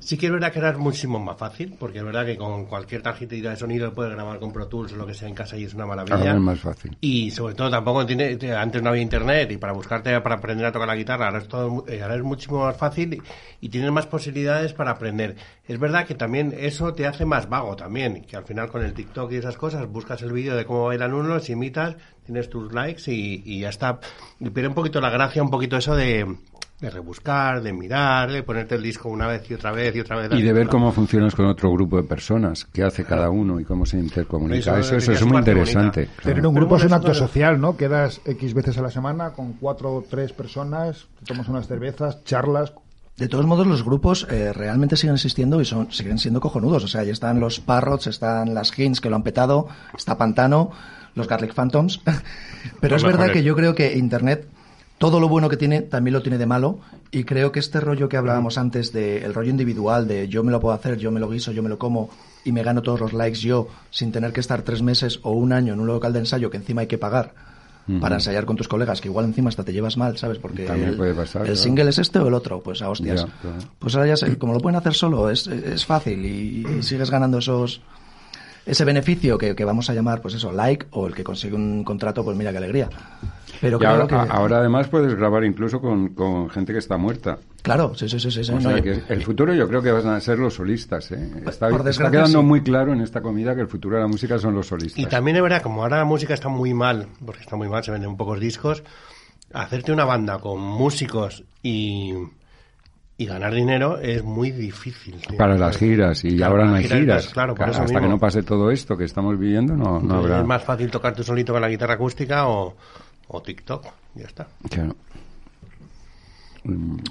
sí que es verdad que era muchísimo más fácil, porque es verdad que con cualquier tarjetita de sonido puedes grabar con Pro Tools o lo que sea en casa y es una maravilla. Ahora es más fácil. Y sobre todo tampoco tiene, te- antes no había internet y para buscarte, para aprender a tocar la guitarra, ahora es, todo, eh, ahora es muchísimo más fácil y, y tienes más posibilidades para aprender. Es verdad que también eso te hace más vago también, que al final con el TikTok y esas cosas buscas el vídeo de cómo bailan unos, imitas, tienes tus likes y, y ya está. Y pierde un poquito la gracia, un poquito eso de, de rebuscar, de mirar, de ponerte el disco una vez y otra vez y otra vez. Y de ver cómo funcionas con otro grupo de personas, qué hace cada uno y cómo se intercomunica. Eso Eso, eso ya es muy interesante. claro. Tener un Pero grupo es un acto social, ¿no? Quedas X veces a la semana con cuatro o tres personas, te tomas unas cervezas, charlas. De todos modos, los grupos eh, realmente siguen existiendo y son, siguen siendo cojonudos. O sea, ya están los Parrots, están las Hints que lo han petado, está Pantano, los Garlic Phantoms. (laughs) Pero Los es verdad que yo creo que Internet, todo lo bueno que tiene, también lo tiene de malo. Y creo que este rollo que hablábamos antes de el rollo individual, de yo me lo puedo hacer, yo me lo guiso, yo me lo como y me gano todos los likes yo, sin tener que estar tres meses o un año en un local de ensayo que encima hay que pagar. Para ensayar con tus colegas, que igual encima hasta te llevas mal, ¿sabes? Porque el, puede pasar, el claro. single es este o el otro, pues a hostias. Claro. Pues ahora ya sé, como lo pueden hacer solo, es, es fácil y, y sigues ganando esos ese beneficio que, que vamos a llamar, pues eso, like, o el que consigue un contrato, pues mira qué alegría. Pero claro ahora, que... a- ahora además puedes grabar incluso con, con gente que está muerta. Claro, sí, sí, sí, sí. sí, O no, sea, y- que el futuro yo creo que van a ser los solistas. ¿eh? Está, por está quedando sí. muy claro en esta comida que el futuro de la música son los solistas. Y también es verdad, como ahora la música está muy mal, porque está muy mal, se venden pocos discos, hacerte una banda con músicos y, y ganar dinero es muy difícil. tío. Para las giras, y Claro, ahora no hay giras, giras. Claro, por eso Hasta que no pase todo esto que estamos viviendo, no, habrá. Es más fácil tocar tú solito con la guitarra acústica o, o TikTok. Ya está. Claro.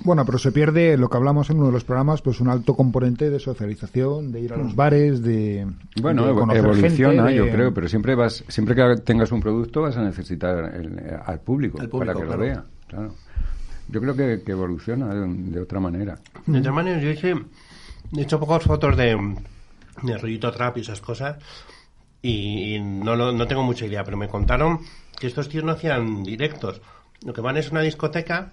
Bueno, pero se pierde lo que hablamos en uno de los programas, pues un alto componente de socialización, de ir a los bares, de, Bueno, de evo- conocer evoluciona, gente, yo de- creo, pero siempre vas, siempre que tengas un producto vas a necesitar el- eh, al público, para que claro. lo vea. Claro. Yo creo que, que evoluciona de, otra manera. De todas maneras, yo hice, he hecho pocas fotos de, de rollito trap y esas cosas y, y no, lo- no tengo mucha idea, pero me contaron que estos tíos no hacían directos. Lo que van es una discoteca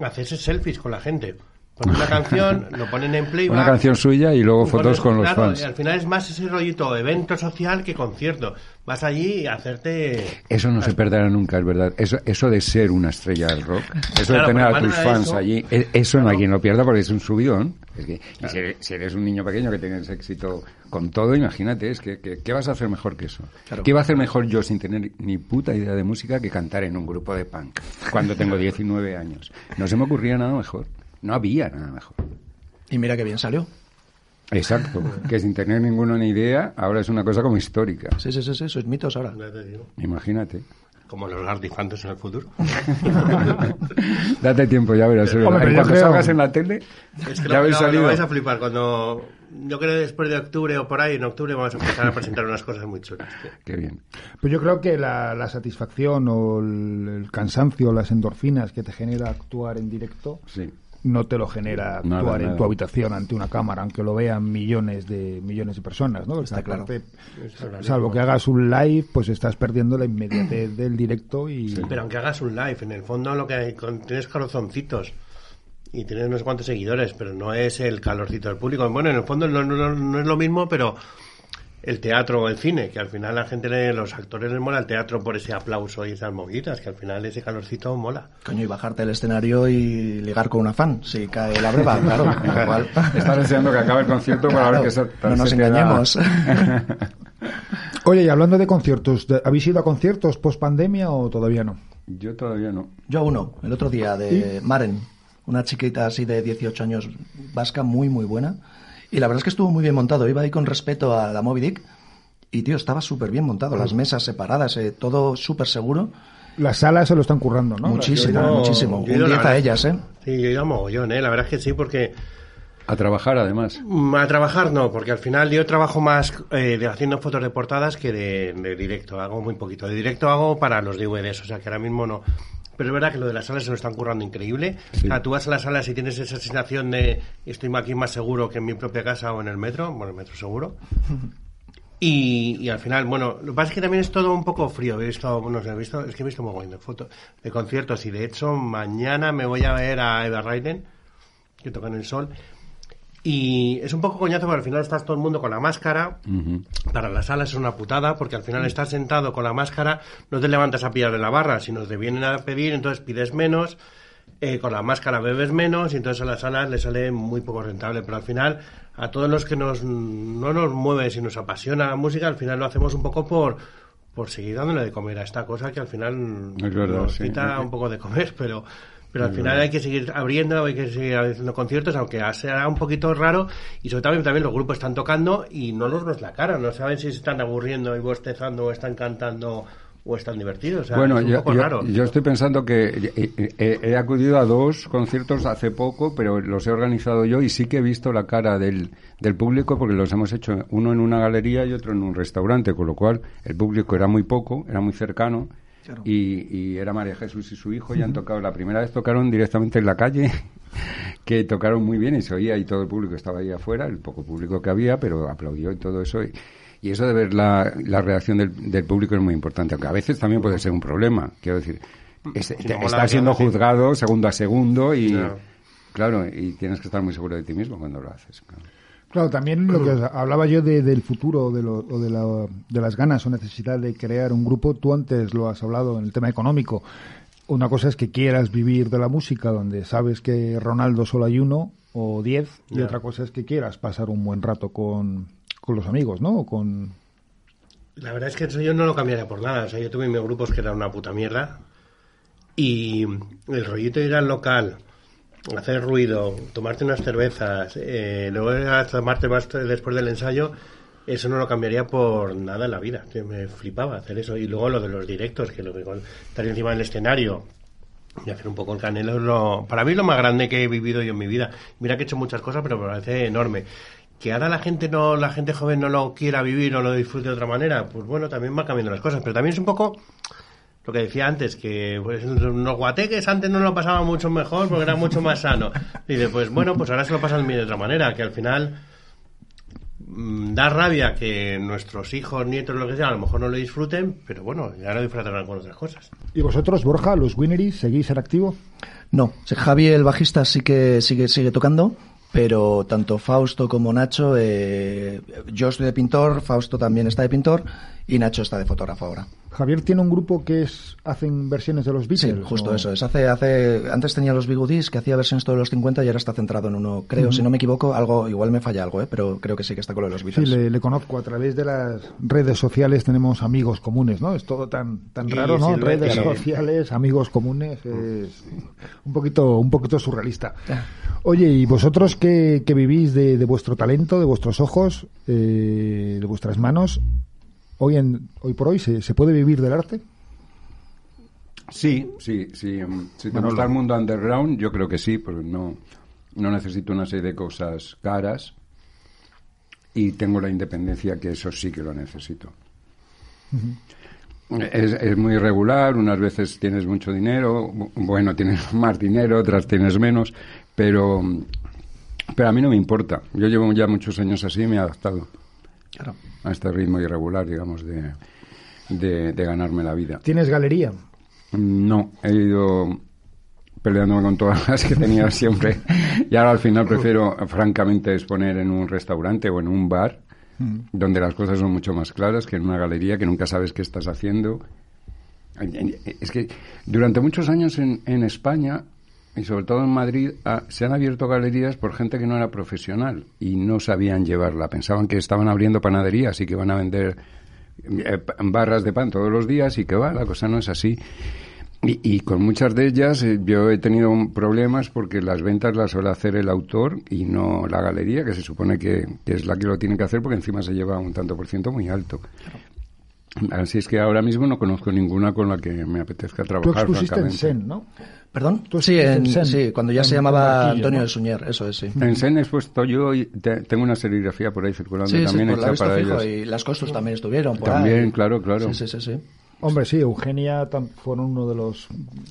a hacerse selfies con la gente. Ponen una canción, lo ponen en playback. Una canción suya y luego fotos con los claro, fans. y al final es más ese rollito evento social que concierto. Vas allí a hacerte... Eso no se perderá nunca, es verdad. Eso, eso de ser una estrella del rock, eso Claro, de tener a tus a fans eso. allí, e- eso no hay quien lo pierda porque es un subidón. Es que, y si, eres, si eres un niño pequeño que tienes éxito con todo, imagínate, es que, que- ¿qué vas a hacer mejor que eso? Claro. ¿Qué iba a hacer mejor yo sin tener ni puta idea de música que cantar en un grupo de punk cuando tengo (laughs) 19 años? No se me ocurría nada mejor. No había nada mejor. Y mira qué bien salió. Exacto. (laughs) Que sin tener ninguna ni idea, ahora es una cosa como histórica. Sí, sí, sí, sí, sois mitos ahora. Ya te digo, Imagínate. Como los gardifantes en el futuro. (laughs) Date tiempo, ya verás. Hombre, pero creo- salgas en la tele, Es que ya lo, habéis lo- lo salido. vais a flipar cuando... Yo creo que después de octubre o por ahí, en octubre, vamos a empezar a presentar unas cosas muy chulas. Qué bien. Pues yo creo que la, la satisfacción o el, el cansancio, las endorfinas que te genera actuar en directo, Sí. No te lo genera Nada, actuar en tu habitación ante una cámara, aunque lo vean millones de millones de personas, ¿no? Está claro. Salvo que hagas un live, pues estás perdiendo la inmediatez del directo y Pero aunque hagas un live, en el fondo lo que hay, con- tienes corazoncitos y tienes no sé cuántos seguidores, pero no es el calorcito del público. Bueno, en el fondo no, no- no es lo mismo, pero el teatro o el cine, que al final la gente, le- los actores les mola el teatro por ese aplauso y esas movidas, que al final ese calorcito mola. Coño, y bajarte del escenario y ligar con una fan. Si cae la breva, claro. (laughs) cual- Estás deseando que acabe el concierto para Claro, ver qué se, no nos se engañemos. (laughs) Oye, y hablando de conciertos, ¿de- ¿habéis ido a conciertos post pandemia o todavía no? Yo todavía no. Yo a uno, el otro día, de Maren, una chiquita así de 18 años vasca, muy, muy buena. Y la verdad es que estuvo muy bien montado. Iba ahí con respeto a la Moby Dick. Y, tío, estaba súper bien montado. Las mesas separadas, eh, todo súper seguro. Las salas se lo están currando, ¿no? muchísimo, ido- muchísimo. Un la 10 a ellas, ¿eh? Sí, yo he ido a mogollón, ¿eh? La verdad es que sí, porque A trabajar, además. Mm, A trabajar no, porque al final yo trabajo más eh, de haciendo fotos de portadas que de, de directo. Hago muy poquito. De directo hago para los DVDs, o sea que ahora mismo no. Pero es verdad que lo de las salas se lo están currando increíble. Sí. O sea, tú vas a las salas y tienes esa sensación de estoy aquí más seguro que en mi propia casa o en el metro. Bueno, el metro seguro. (laughs) Y, y al final, bueno, lo que pasa es que también es todo un poco frío. He visto, no sé, he visto, es que he visto un mogollón de fotos, de conciertos y de hecho mañana me voy a ver a Eva Raiden, que toca en el sol. Y es un poco coñazo porque al final estás todo el mundo con la máscara. Para las salas es una putada porque al final estás sentado con la máscara, no te levantas a pillar de la barra, sino te vienen a pedir, entonces pides menos, eh, con la máscara bebes menos y entonces a las salas le sale muy poco rentable. Pero al final, a todos los que nos, no nos mueve y nos apasiona la música, al final lo hacemos un poco por por seguir dándole de comer a esta cosa que al final verdad, nos sí. quita un poco de comer, pero pero al final hay que seguir abriendo, hay que seguir haciendo conciertos, aunque sea un poquito raro. Y sobre todo también los grupos están tocando y no los ves la cara, no saben si se están aburriendo y bostezando o están cantando o están divertidos. O sea, bueno, es un yo, poco yo- raro. yo estoy pensando que eh, eh, eh, he acudido a dos conciertos hace poco, pero los he organizado yo y sí que he visto la cara del, del público porque los hemos hecho uno en una galería y otro en un restaurante, con lo cual el público era muy poco, era muy cercano. Claro. Y, y era María Jesús y su hijo y han tocado, la primera vez tocaron directamente en la calle, (laughs) que tocaron muy bien y se oía y todo el público estaba ahí afuera, el poco público que había, pero aplaudió y todo eso. Y, y eso de ver la, la reacción del, del público es muy importante, aunque a veces también puede ser un problema. Quiero decir, es- Si te- no mola, estás siendo juzgado segundo a segundo y, Claro. claro, y tienes que estar muy seguro de ti mismo cuando lo haces. claro. Claro, también lo que (clears throat) hablaba yo de- del futuro de, lo- o de, la- de las ganas o necesidad de crear un grupo. Tú antes lo has hablado en el tema económico. Una cosa es que quieras vivir de la música donde sabes que Ronaldo solo hay uno o diez y otra cosa es que quieras pasar un buen rato con, con los amigos, ¿no? O con... La verdad es que eso yo no lo cambiaría por nada. O sea, yo tuve mis grupos que eran una puta mierda. Y el rollito de ir al local, hacer ruido, tomarte unas cervezas, eh, luego tomarte más después del ensayo, eso no lo cambiaría por nada en la vida. Me flipaba hacer eso. Y luego lo de los directos, que lo que estar encima del escenario y hacer un poco el canelo lo, para mí es lo más grande que he vivido yo en mi vida. Mira que he hecho muchas cosas, pero me parece enorme. Que ahora la gente no, la gente joven no lo quiera vivir o lo disfrute de otra manera, pues bueno, también va cambiando las cosas. Pero también es un poco lo que decía antes, que pues, los guateques antes no lo pasaban mucho mejor porque era mucho más sano. Y después, bueno, pues ahora se lo pasan de otra manera, que al final mm, da rabia que nuestros hijos, nietos, lo que sea, a lo mejor no lo disfruten, pero bueno, ya lo disfrutarán con otras cosas. ¿Y vosotros, Borja, los Winneries, seguís en activo? No, Javi, el bajista, sí que sigue, sigue tocando, pero tanto Fausto como Nacho, eh, yo estoy de pintor, Fausto también está de pintor y Nacho está de fotógrafo ahora. Javier tiene un grupo que es hacen versiones de los Sí, Beatles. justo ¿o? eso es. Hace, hace, antes tenía los Bigudis que hacía versiones todos los 50 y ahora está centrado en uno. Creo, si no me equivoco, algo, igual me falla algo, ¿eh? pero creo que sí que está con lo de los Sí, Beatles. le, le conozco. A través de las redes sociales tenemos amigos comunes, ¿no? Es todo tan, tan Y raro, ¿no? Silvestre. Redes Claro. sociales, amigos comunes, es un poquito, un poquito surrealista. Oye, ¿y vosotros qué, qué vivís de, de vuestro talento, de vuestros ojos, eh, de vuestras manos? Hoy, en, hoy por hoy, ¿se, se puede vivir del arte? Sí, sí, sí. mm, Si te gusta el mundo underground, yo creo que sí, porque no, no necesito una serie de cosas caras y tengo la independencia que eso sí que lo necesito. es, es muy irregular, unas veces tienes mucho dinero, bu- bueno, tienes (laughs) más dinero, otras tienes menos, pero, pero a mí no me importa. Yo llevo ya muchos años así y me he adaptado Claro. a este ritmo irregular, digamos, de, de, de ganarme la vida. ¿Tienes galería? No, he ido peleándome con todas las que tenía (laughs) siempre. Y ahora al final prefiero, francamente, exponer en un restaurante o en un bar, donde las cosas son mucho más claras que en una galería que nunca sabes qué estás haciendo. Es que durante muchos años en, en España, y sobre todo en Madrid, ah, se han abierto galerías por gente que no era profesional y no sabían llevarla. Pensaban que estaban abriendo panaderías y que van a vender eh, barras de pan todos los días y que va, la cosa no es así. Y, y con muchas de ellas eh, yo he tenido problemas porque las ventas las suele hacer el autor y no la galería, que se supone que, que es la que lo tiene que hacer porque encima se lleva un tanto por ciento muy alto. Así es que ahora mismo no conozco ninguna con la que me apetezca Tú trabajar. expusiste en. Sen, ¿no? ¿Perdón? Tú Sí, en- en Sen, sí, cuando ya en- se llamaba Antonio ¿no? de Suñer, eso es, sí. En Sen he expuesto yo y te- tengo una serigrafía por ahí circulando Sí, sí, también la he hecha visto para fijo, ellas. y las costos también estuvieron por También, ahí. claro, claro. Sí, sí, sí, sí. Hombre, sí, Eugenia tam- fueron uno de los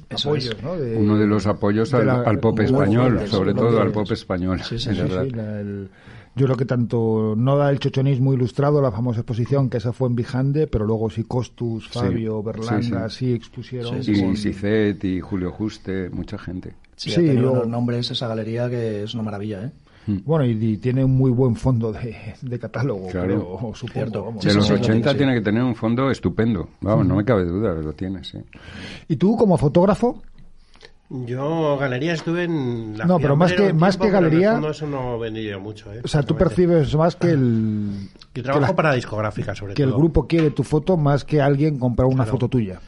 Eso apoyos, es. ¿no? De- Uno de los apoyos de al, la- al pop español, sobre todo al pop español. Sí, sí, es Sí, verdad. sí, la- el- yo creo que tanto no da el chochonismo ilustrado, la famosa exposición, que esa fue en Vijande, pero luego sí Costus, Sí, Fabio, Berlanga, sí, sí, expusieron. Sí, Y con- Sicet y Julio Juste, mucha gente. Sí, Sí, luego- unos nombres esa galería que es una maravilla, ¿eh? Bueno, y, y tiene un muy buen fondo de, de catálogo, Claro. creo, supongo. Vamos. Sí, de sí, los sí, lo 80 tiene, sí. tiene que tener un fondo estupendo. Vamos, no me cabe duda que lo tiene, sí. ¿Y tú, como fotógrafo? Yo galería estuve en la No, pero más que- más tiempo, que el galería- eso no vendí yo mucho, ¿eh? O sea, tú percibes más que el, Yo (clears throat) que, trabajo la- para discográfica, sobre que el todo. grupo quiere tu foto más que alguien comprar una Claro. foto tuya.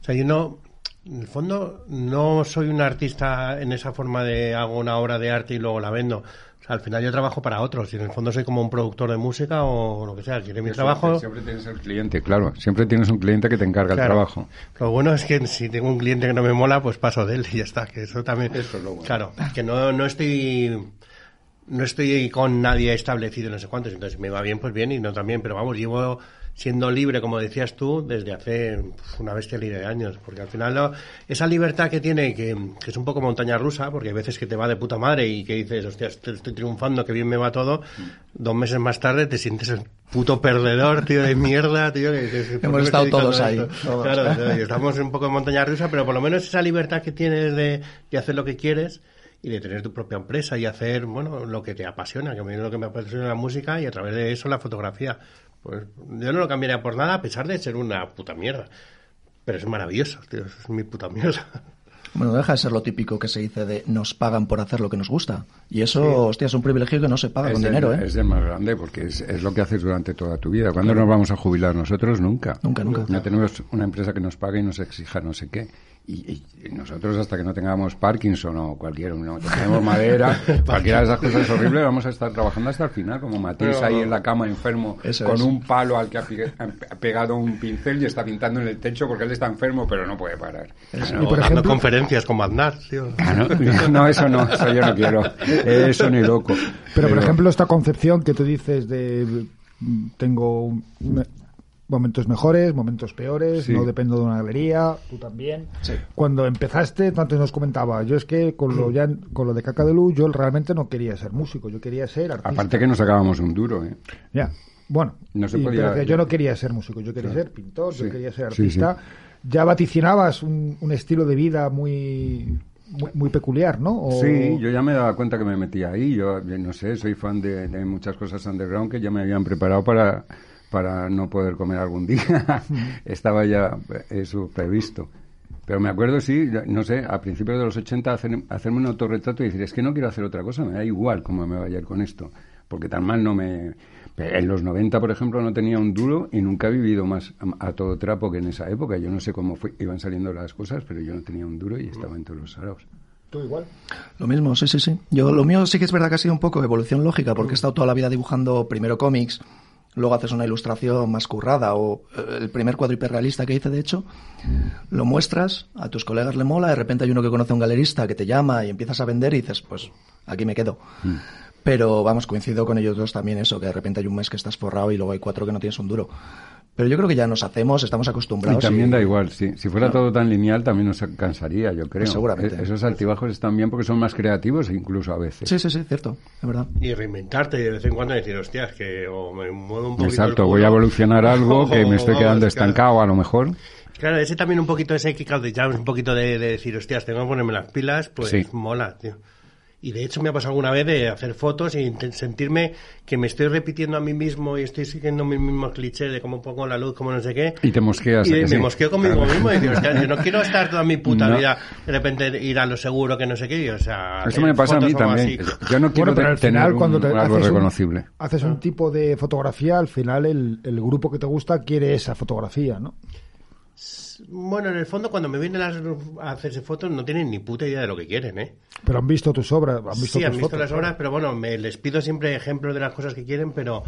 O sea, yo no, en el fondo, no soy un artista en esa forma de hago una obra de arte y luego la vendo. Al final yo trabajo para otros y en el fondo soy como un productor de música o lo que sea. Quiere mi trabajo. Siempre tienes el cliente, claro. Siempre tienes un cliente que te encarga Claro. el trabajo. Lo bueno es que si tengo un cliente que no me mola, pues paso de él y ya está. Que eso también. Eso es lo bueno. Claro, que no, no estoy. No estoy con nadie establecido, no sé cuántos. Entonces, si me va bien, pues bien, y no también. Pero vamos, llevo siendo libre, como decías tú, desde hace pues, una bestialidad de años. Porque al final, lo- esa libertad que tiene, que, que es un poco montaña rusa, porque hay veces que te va de puta madre y que dices, hostia, estoy, estoy triunfando, que bien me va todo. Dos meses más tarde te sientes el puto perdedor, tío, de mierda, tío. que dices, ¿por qué Hemos estado todos ahí, todos. Claro, estamos un poco en montaña rusa, pero por lo menos esa libertad que tienes de, de hacer lo que quieres y de tener tu propia empresa y hacer, bueno, lo que te apasiona, que a mí es lo que me apasiona la música y a través de eso la fotografía. Pues yo no lo cambiaría por nada a pesar de ser una puta mierda. Pero es maravilloso, tío, es mi puta mierda. Bueno, deja de ser lo típico que se dice de nos pagan por hacer lo que nos gusta. Y eso, hostia, es un privilegio que no se paga es con dinero, ¿eh? Es el más grande porque es, es lo que haces durante toda tu vida. ¿Cuándo nos vamos a jubilar nosotros? Nunca. Nunca, nunca. No tenemos una empresa que nos pague y nos exija no sé qué. Y, y nosotros hasta que no tengamos Parkinson o cualquier, no tengamos madera, (laughs) cualquiera de esas cosas es horrible, vamos a estar trabajando hasta el final, como Matisse ahí en la cama enfermo, Eso con es. un palo al que ha, pi- ha pegado un pincel y está pintando en el techo porque él está enfermo, pero no puede parar. Y O por dando ejemplo- conferencias con Aznar, tío. Ah, ¿no? (laughs) no, eso no, eso yo no quiero. Eso ni loco. Pero, por ejemplo, esta concepción que tú dices de mm, tengo un- me- momentos mejores, momentos peores, Sí. no dependo de una galería, tú también. Cuando empezaste, tanto nos comentaba, yo es que con lo, (clears throat) ya, con lo de Caca de Luz, yo realmente no quería ser músico, yo quería ser artista. Aparte que nos sacábamos un duro, ¿eh? Ya, bueno, No se y- podía- pero yo no quería ser músico, yo quería Claro. ser pintor, yo quería ser artista. Ya vaticinabas un, un estilo de vida muy, muy, muy peculiar, ¿no? O- Sí, yo ya me daba cuenta que me metía ahí. Yo, yo no sé, soy fan de, de muchas cosas underground que ya me habían preparado para, para no poder comer algún día. (laughs) Estaba ya eso previsto. Pero me acuerdo, sí, no sé, a principios de los 80 hacer- hacerme un autorretrato y decir, es que no quiero hacer otra cosa, me da igual cómo me vaya a ir con esto. Porque tan mal no me... En los 90, por ejemplo, no tenía un duro y nunca he vivido más a, a todo trapo que en esa época. Yo no sé cómo fue- iban saliendo las cosas, pero yo no tenía un duro y estaba en todos los saraos. ¿Tú igual? Lo mismo, sí, sí, sí. Yo, lo mío sí que es verdad que ha sido un poco evolución lógica, porque he estado toda la vida dibujando primero cómics, luego haces una ilustración más currada, o eh, el primer cuadro hiperrealista que hice, de hecho, lo muestras, a tus colegas le mola, de repente hay uno que conoce a un galerista que te llama y empiezas a vender y dices, pues aquí me quedo. Pero vamos, coincido con ellos dos también eso, que de repente hay un mes que estás forrado y luego hay cuatro que no tienes un duro. Pero yo creo que ya nos hacemos, estamos Y acostumbrados. también y- da igual, sí. si fuera todo tan lineal también nos cansaría, yo creo. Seguramente. E- Esos altibajos están bien porque son más creativos incluso a veces. Sí, sí, sí, cierto, es verdad. Y reinventarte de vez en cuando y decir, hostias, que o me muevo un poquito. el Exacto, culo, voy a evolucionar algo (laughs) que me estoy vamos, quedando claro. estancado a lo mejor. Claro, ese también un poquito ese kick out de jams, un poquito de, de decir, hostias, tengo que ponerme las pilas, pues Sí. mola, tío. Y de hecho me ha pasado alguna vez de hacer fotos y int- sentirme que me estoy repitiendo a mí mismo y estoy siguiendo mis mismos clichés de cómo pongo la luz, cómo no sé qué. Y te mosqueas. Y ¿a que me sí? mosqueo conmigo Claro. mismo y digo, hostia, yo no quiero estar toda mi puta No. vida de repente ir a lo seguro que no sé qué. y, o sea, Eso me pasa a mí también. así. Yo no quiero Bueno, pero al tener final, un- cuando te algo haces un- haces un tipo de fotografía, al final el, el grupo que te gusta quiere esa fotografía, ¿no? Bueno, en el fondo cuando me vienen a hacerse fotos no tienen ni puta idea de lo que quieren, ¿eh? Pero han visto tus obras, han visto sí, tus han visto fotos, las obras, pero bueno, me, les pido siempre ejemplos de las cosas que quieren, pero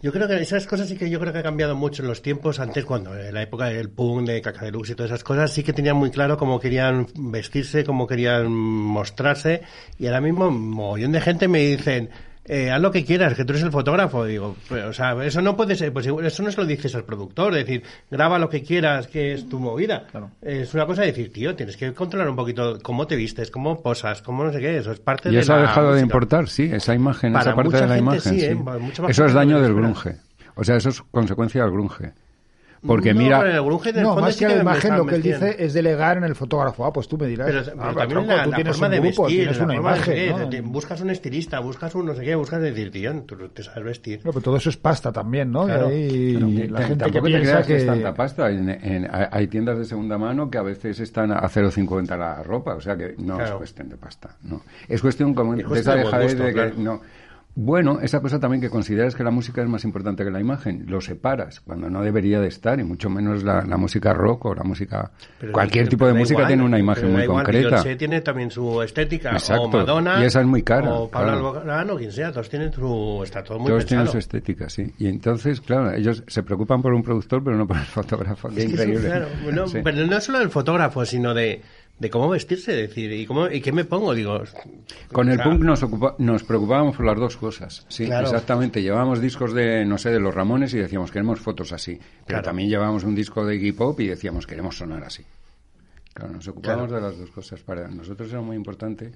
yo creo que esas cosas sí que yo creo que ha cambiado mucho en los tiempos. Antes, cuando en la época del punk, de caca de luz y todas esas cosas, sí que tenían muy claro cómo querían vestirse, cómo querían mostrarse. Y ahora mismo, un mogollón de gente me dicen, eh, haz lo que quieras, que tú eres el fotógrafo. Digo, pues, o sea, eso no puede ser, pues eso no se lo dices al productor, decir, graba lo que quieras, que es tu movida. Es una cosa de decir, tío, tienes que controlar un poquito cómo te vistes, cómo posas, cómo no sé qué, eso es parte Y de eso ha dejado de importar, sí, esa imagen, Para esa parte mucha de la gente imagen. sí, sí. ¿eh? Eso es daño del grunge. O sea, eso es consecuencia del grunge. Porque No, mira, el grunge, en el No, fondo más sí que la imagen, lo que él dice es delegar en el fotógrafo. Ah, pues tú me dirás. Pero, ah, pero también tronco, la, tú la tienes forma un de grupo, vestir, tienes una forma de imagen. seguir, ¿no? te- buscas un estilista, buscas un no sé qué, buscas decir, tío, tú te sabes vestir. No, pero todo eso es pasta también, ¿no? Claro, y ahí T- la gente que tampoco te piensa creas que... que... es tanta pasta. En- en- hay hay tiendas de segunda mano que a veces están a 0,50 la ropa. O sea que no es Claro. cuestión de pasta. No. Es cuestión como Es de cuestión esa de de que claro. no. Bueno, esa cosa también que consideras que la música es más importante que la imagen, lo separas cuando no debería de estar, y mucho menos la, la música rock o la música. Pero- cualquier pero tipo de música igual, tiene una imagen muy igual, concreta. Beyoncé tiene también su estética, Exacto, o Madonna, y esa es muy cara, o Pablo claro. Alborán, o quien sea, todos tienen su... está todo muy Todos tienen su estética, sí. Y entonces, claro, ellos se preocupan por un productor, pero no por el (laughs) fotógrafo. Es que eso, increíble. claro, Sí. Pero no solo del fotógrafo, sino de, de cómo vestirse, decir, y cómo y qué me pongo, digo. Con o el sea, punk nos, ocupa- nos preocupábamos por las dos cosas. Sí, Claro. exactamente. Llevábamos discos de, no sé, de los Ramones y decíamos, queremos fotos así. Pero Claro. también llevábamos un disco de Iggy Pop y decíamos, queremos sonar así. Claro, nos ocupábamos de las dos cosas. Para nosotros era muy importante.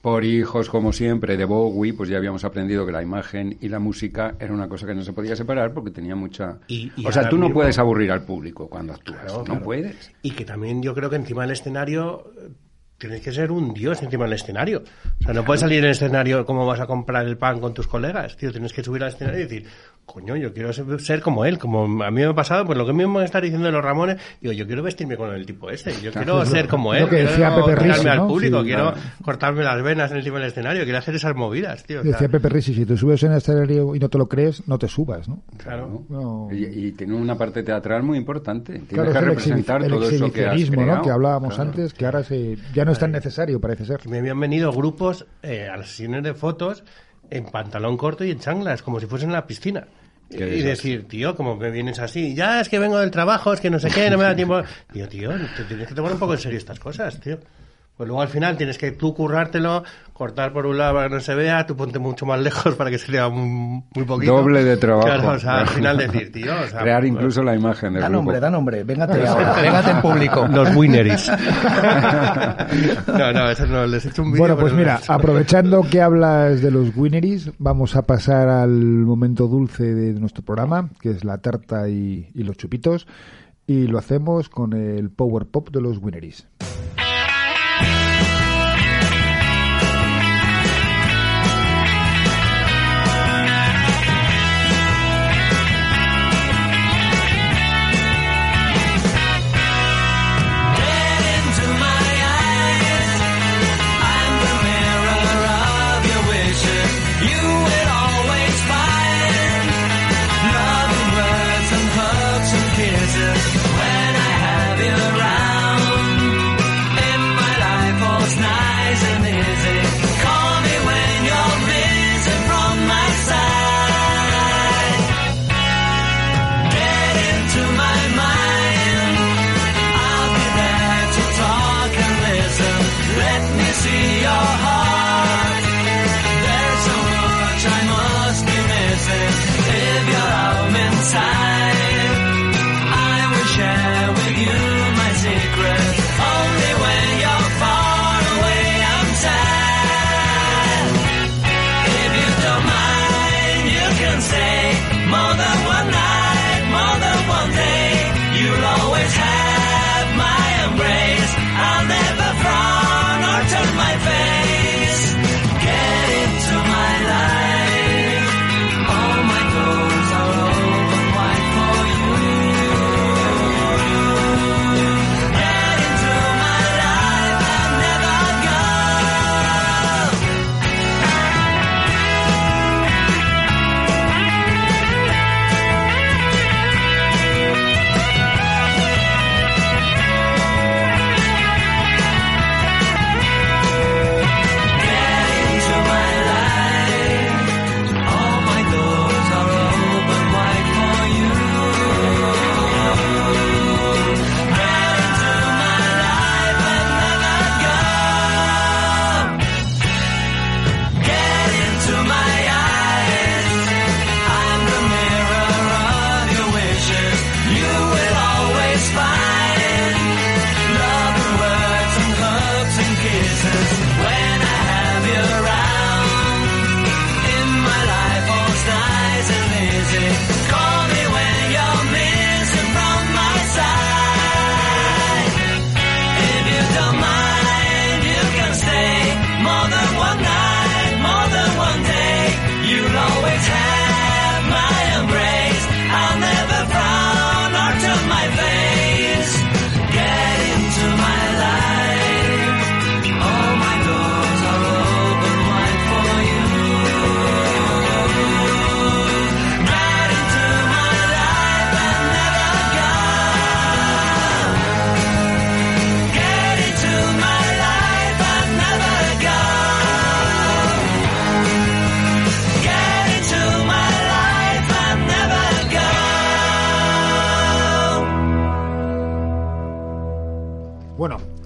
Por hijos, como siempre, de Bowie, pues ya habíamos aprendido que la imagen y la música era una cosa que no se podía separar porque tenía mucha... Y- y o sea, tú no mismo- puedes aburrir al público cuando actúas. Claro, no claro. puedes. Y que también yo creo que encima del escenario eh, tienes que ser un dios encima del escenario. O sea, no puedes salir en el escenario como vas a comprar el pan con tus colegas, tío. Tienes que subir al escenario y decir, coño, yo quiero ser, ser como él. Como a mí me ha pasado, pues lo que mismo estar diciendo de los Ramones, digo, yo quiero vestirme con el tipo ese. Yo quiero ser como lo él. que quiero decía Pepe tirarme Risi, al público, Sí, quiero claro. cortarme las venas encima del escenario, quiero hacer esas movidas, tío. O sea, Decía Pepe Risi, si te subes en el escenario y no te lo crees, no te subas, ¿no? claro. No. Y, y tiene una parte teatral muy importante. Tiene Claro, que representar el todo eso que has ¿no? Que hablábamos Claro. antes, que ahora se, ya no es tan necesario, parece ser. Me habían venido grupos eh, a las sesiones de fotos en pantalón corto y en chanclas, como si fuesen en la piscina. Y decir, tío, como me vienes así, ya es que vengo del trabajo, es que no sé qué, no me da tiempo. (laughs) Tío, tío, te tienes que tomar un poco en serio estas cosas, tío. Pues luego al final tienes que tú currártelo, cortar por un lado para que no se vea, tú ponte mucho más lejos para que se vea muy, muy poquito. Doble de trabajo. Claro, o sea, al (laughs) final decir, tío, o sea, Crear incluso la imagen del Da grupo. nombre, da nombre. Véngate ahora, (laughs) véngate en público. (laughs) Los winneries. no, no, eso no, les he hecho un vídeo. Bueno, pues pero mira, aprovechando que hablas de los winneries, vamos a pasar al momento dulce de nuestro programa, que es la tarta y, y los chupitos, y lo hacemos con el power pop de los winneries. Bye.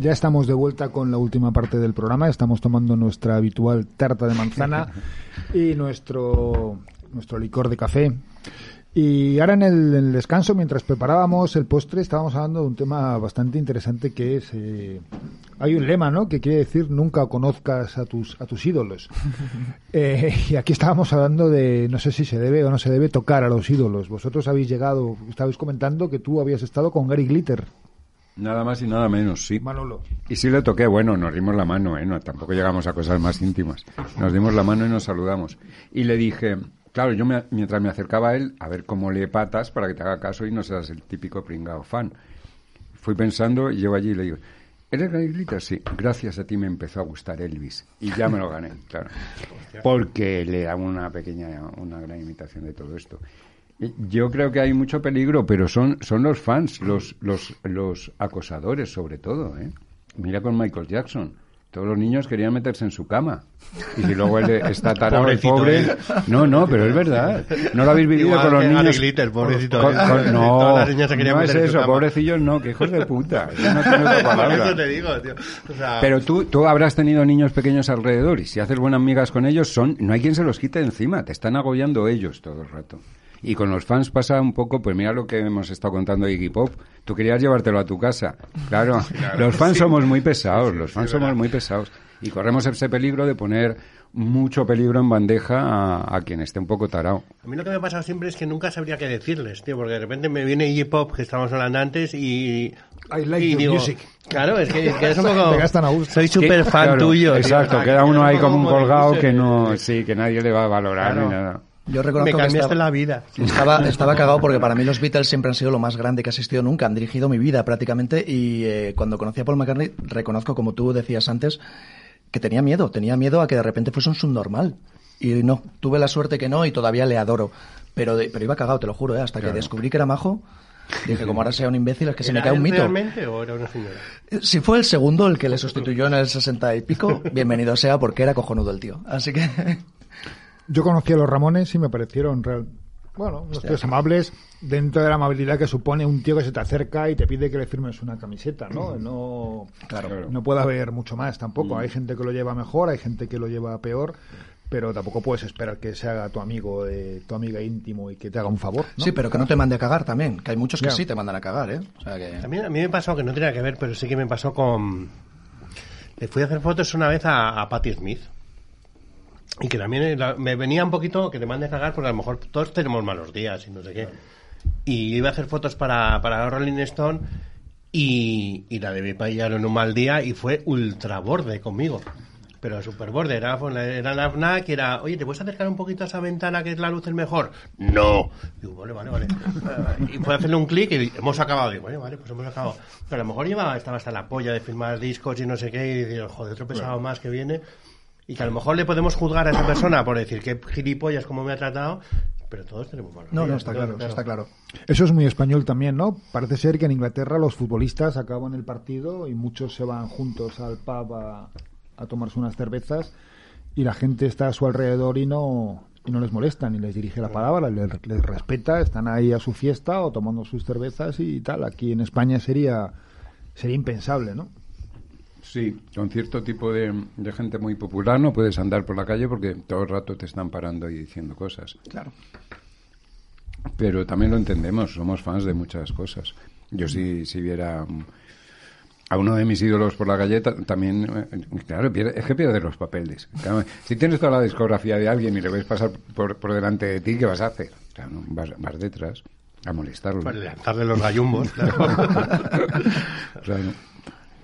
Ya estamos de vuelta con la última parte del programa. Estamos tomando nuestra habitual tarta de manzana (laughs) y nuestro, nuestro licor de café. Y ahora en el, en el descanso, mientras preparábamos el postre, estábamos hablando de un tema bastante interesante que es... eh, hay un lema, ¿no? Que quiere decir nunca conozcas a tus, a tus ídolos. (laughs) Eh, y aquí estábamos hablando de, no sé si se debe o no se debe tocar a los ídolos. Vosotros habéis llegado, estabais comentando que tú habías estado con Gary Glitter. Nada más y nada menos, sí. Manolo. Y sí le toqué, bueno, nos dimos la mano, ¿eh? No, tampoco llegamos a cosas más íntimas. Nos dimos la mano y nos saludamos. Y le dije, claro, yo me- mientras me acercaba a él, a ver cómo le patas para que te haga caso y no seas el típico pringao fan. Fui pensando y llego allí y le digo, ¿eres Gary Glitter? Sí, gracias a ti me empezó a gustar Elvis. Y ya me lo gané, claro. (laughs) Porque le hago una pequeña, una gran imitación de todo esto. Yo creo que hay mucho peligro, pero son, son los fans, los, los, los acosadores sobre todo. ¿eh? Mira con Michael Jackson. Todos los niños querían meterse en su cama. Y si luego él está tarado, (laughs) el Pobrecito pobre... él. No, no, pero es verdad. No lo habéis vivido Igual con los niños... Glitter, pobrecito Con- él. con- no, Todas las niñas se querían no es eso, pobrecillos no, que hijos de (laughs) puta. Eso no tiene otra Por eso palabra. te digo, tío. O sea, Pero tú, tú habrás tenido niños pequeños alrededor y si haces buenas amigas con ellos, son no hay quien se los quite encima, te están agobiando ellos todo el rato. Y con los fans pasa un poco, pues mira lo que hemos estado contando de Iggy Pop. Tú querías llevártelo a tu casa. Claro, los fans somos muy pesados, los fans somos muy pesados. Y corremos ese peligro de poner mucho peligro en bandeja a, a quien esté un poco tarao. A mí lo que me pasa siempre es que nunca sabría qué decirles, tío, porque de repente me viene Iggy Pop, que estábamos hablando antes, y... I like y your digo, music. Claro, es que, que es un (laughs) poco... Venga, están a gusto. Soy súper fan Claro, tuyo. tío. Exacto, queda que uno ahí como un colgado que no, sí, que nadie le va a valorar Claro. ni nada. Yo reconozco Me que cambiaste estaba, la vida. estaba, estaba cagado porque para mí los Beatles siempre han sido lo más grande que ha existido nunca. Han dirigido mi vida prácticamente y eh, cuando conocí a Paul McCartney reconozco, como tú decías antes, que tenía miedo. Tenía miedo a que de repente fuese un subnormal. Y no, tuve la suerte que no y todavía le adoro. Pero, de- pero iba cagado, te lo juro, ¿eh? hasta que descubrí que era majo. Dije, como ahora sea un imbécil, es que se me ¿Era cae un mito. realmente o era una señora? Si fue el segundo el que le sustituyó en el sesenta y pico, bienvenido sea porque era cojonudo el tío. Así que (laughs) Yo conocí a los Ramones y me parecieron real. Bueno, unos tíos amables dentro de la amabilidad que supone un tío que se te acerca y te pide que le firmes una camiseta, ¿no? No, Claro. no puede haber mucho más tampoco. Hay gente que lo lleva mejor, hay gente que lo lleva peor, pero tampoco puedes esperar que se haga tu amigo, eh, tu amiga íntimo y que te haga un favor. ¿no? sí, pero que no te mande a cagar también. Que hay muchos que sí te mandan a cagar, ¿eh? O sea que... También a mí me pasó que no tenía que ver, pero sí que me pasó con... Le fui a hacer fotos una vez a, a Patti Smith. Y que también me venía un poquito que te mande a cagar porque a lo mejor todos tenemos malos días y no sé qué. Y yo iba a hacer fotos para, para Rolling Stone y, y la de mi pillaron en un mal día y fue ultra borde conmigo. Pero super borde, era, era la FNAC era, oye, ¿te puedes acercar un poquito a esa ventana que es la luz el mejor? No. Digo, vale, vale, vale. y fue a hacerle un clic y hemos acabado. Digo, vale, vale, pues hemos acabado. Pero a lo mejor llevaba, estaba hasta la polla de filmar discos y no sé qué y digo, joder, otro pesado más que viene. Y que a lo mejor le podemos juzgar a esa persona por decir que gilipollas como me ha tratado, pero todos tenemos malos No, no, está claro, eso está claro. Eso es muy español también, ¿no? Parece ser que en Inglaterra los futbolistas acaban el partido y muchos se van juntos al pub a, a tomarse unas cervezas y la gente está a su alrededor y no y no les molesta ni les dirige la palabra, les, les respeta, están ahí a su fiesta o tomando sus cervezas y tal. Aquí en España sería sería impensable, ¿no? Sí, con cierto tipo de, de gente muy popular no puedes andar por la calle porque todo el rato te están parando y diciendo cosas. Claro. Pero también lo entendemos, somos fans de muchas cosas. Yo si, si viera mm, a uno de mis ídolos por la calle, ta- también, eh, claro, pierde- es que pierde los papeles. Claro, si tienes toda la discografía de alguien y le ves pasar por, por delante de ti, ¿qué vas a hacer? Claro, no, vas, vas detrás a molestarlo. Para lanzarle los gallumbos, (laughs) claro. Claro.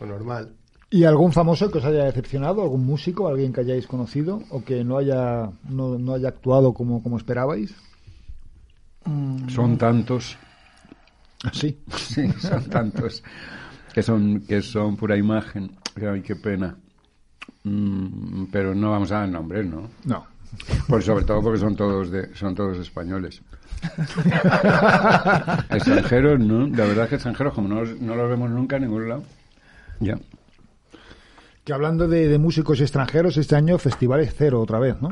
Lo normal. ¿Y algún famoso que os haya decepcionado? ¿Algún músico? ¿Alguien que hayáis conocido? ¿O que no haya, no, no haya actuado como, como esperabais? Son tantos. Sí. (laughs) Sí, son tantos que son que son pura imagen. Ay, qué pena. Mm, pero no vamos a dar nombres, ¿no? No. Pues sobre todo porque son todos de, son todos españoles. (laughs) extranjeros, ¿no? La verdad es que extranjeros, como no los, no los vemos nunca en ningún lado. Ya. Que hablando de, de músicos extranjeros, este año festivales cero otra vez, ¿no?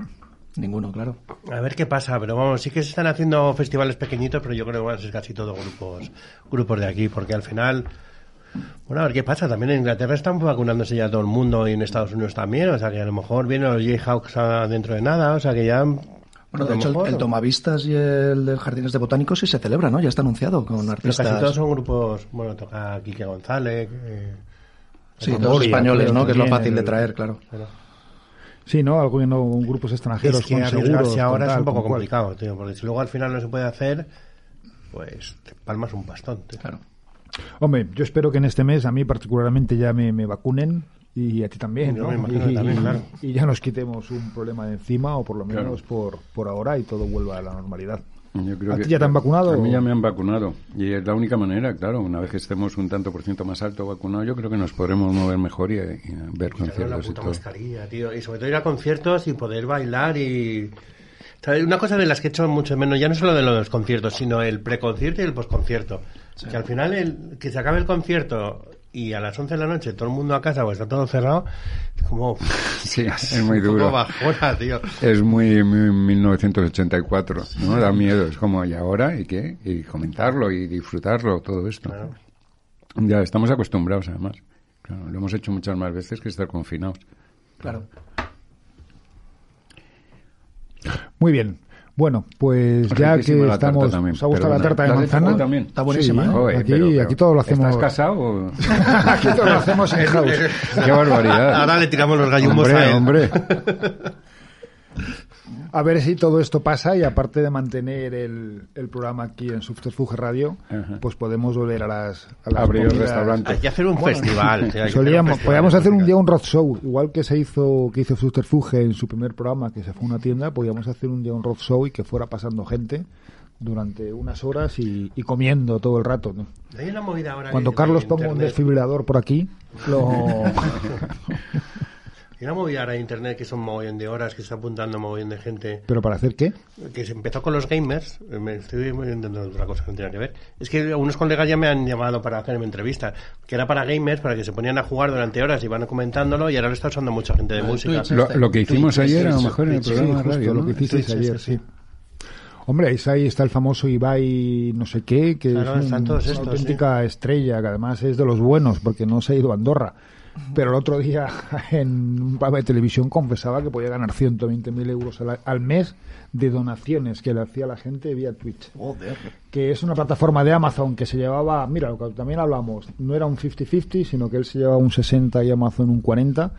Ninguno, claro. A ver qué pasa, pero vamos, sí que se están haciendo festivales pequeñitos, pero yo creo que van a ser casi todos grupos, grupos de aquí, porque al final, bueno, a ver qué pasa. También en Inglaterra están vacunándose ya todo el mundo y en Estados Unidos también, o sea que a lo mejor vienen los Jayhawks dentro de nada, o sea que ya. Bueno, de hecho, el, mejor- el Tomavistas y el del Jardines de Botánicos sí se celebra, ¿no? Ya está anunciado con Pero artistas. casi todos son grupos, bueno, toca Quique González. eh, Sí, todos Moria, españoles, ¿no? Que es lo fácil de traer, claro. Sí, ¿no? Algunos grupos extranjeros Es que con arriesgarse seguros. ahora con es un poco complicado, tío, porque si luego al final no se puede hacer, pues te palmas un bastón, tío. Claro. Hombre, yo espero que en este mes a mí particularmente ya me, me vacunen y a ti también, ¿no? me imagino y, también, claro. y ya nos quitemos un problema de encima o por lo menos Claro. por, por ahora y todo vuelva a la normalidad. Yo creo ¿A que- ti ya te han vacunado? A mí ya me han vacunado. Y es la única manera, claro, una vez que estemos un tanto por ciento más alto vacunado, yo creo que nos podremos mover mejor y, y ver la conciertos y puta todo. mascarilla, tío. Y sobre todo ir a conciertos y poder bailar y... ¿Sabes? Una cosa de las que he hecho mucho menos, ya no solo de los conciertos, sino el preconcierto y el posconcierto. Que al final, el, que se acabe el concierto y a las 11 de la noche todo el mundo a casa o está todo cerrado, es como... (laughs) Sí, es muy duro. bajona, tío. Es muy, muy 1984, ¿no? Da miedo. Es como, ¿y ahora? ¿Y qué? Y comentarlo y disfrutarlo, todo esto. Claro. Ya estamos acostumbrados, además. Claro, lo hemos hecho muchas más veces que estar confinados. Claro. Muy bien. Bueno, pues ya que estamos... también, ¿Os ha gustado la tarta de ¿La has hecho manzana? también? Está buenísima, Sí, ¿eh? Joder, aquí, pero- pero, (laughs) aquí todo lo hacemos... ¿Estás casado o...? aquí todo lo hacemos en house. (laughs) ¡Qué barbaridad! Ahora le tiramos los gallumbos a Hombre, él. hombre. (laughs) A ver si todo esto pasa y aparte de mantener el, el programa aquí en Subterfuge Radio, Ajá. pues podemos volver a las, a las Abrir el comidas. restaurante. Hay que hacer un festival. (laughs) un podíamos hacer un día un road show, igual que se hizo que hizo Subterfuge en su primer programa, que se fue a una tienda, podíamos hacer un día un road show y que fuera pasando gente durante unas horas y, y comiendo todo el rato. ¿no? Ahora Cuando Carlos ponga un desfibrilador por aquí, lo... (laughs) Hay una movida ahora en internet que son mogollón de horas, que se está apuntando mogollón de gente. ¿Pero para hacer qué? que se empezó con los gamers, eh, me estoy intentando otra cosa que no tiene que ver, es que unos colegas ya me han llamado para hacerme entrevistas, que era para gamers, para que se ponían a jugar durante horas y van comentándolo y ahora lo está usando mucha gente de Ah, música. Twitch, Lo, lo que hicimos Twitch, ayer, a lo Twitch, mejor en el programa de justo radio, lo que hicisteis Twitch, ayer, sí, sí. sí. Hombre, ahí, está el famoso Ibai no sé qué, que Claro, es un- están todos una estos, auténtica estrella, que además es de los buenos, porque no se ha ido a Andorra. Pero el otro día (laughs) en un programa de televisión confesaba que podía ganar 120.000 euros al, al mes de donaciones que le hacía la gente vía Twitch. Joder. Que es una plataforma de Amazon que se llevaba, mira, lo que también hablamos, no era un 50-50, sino que él se llevaba un 60 y Amazon un 40,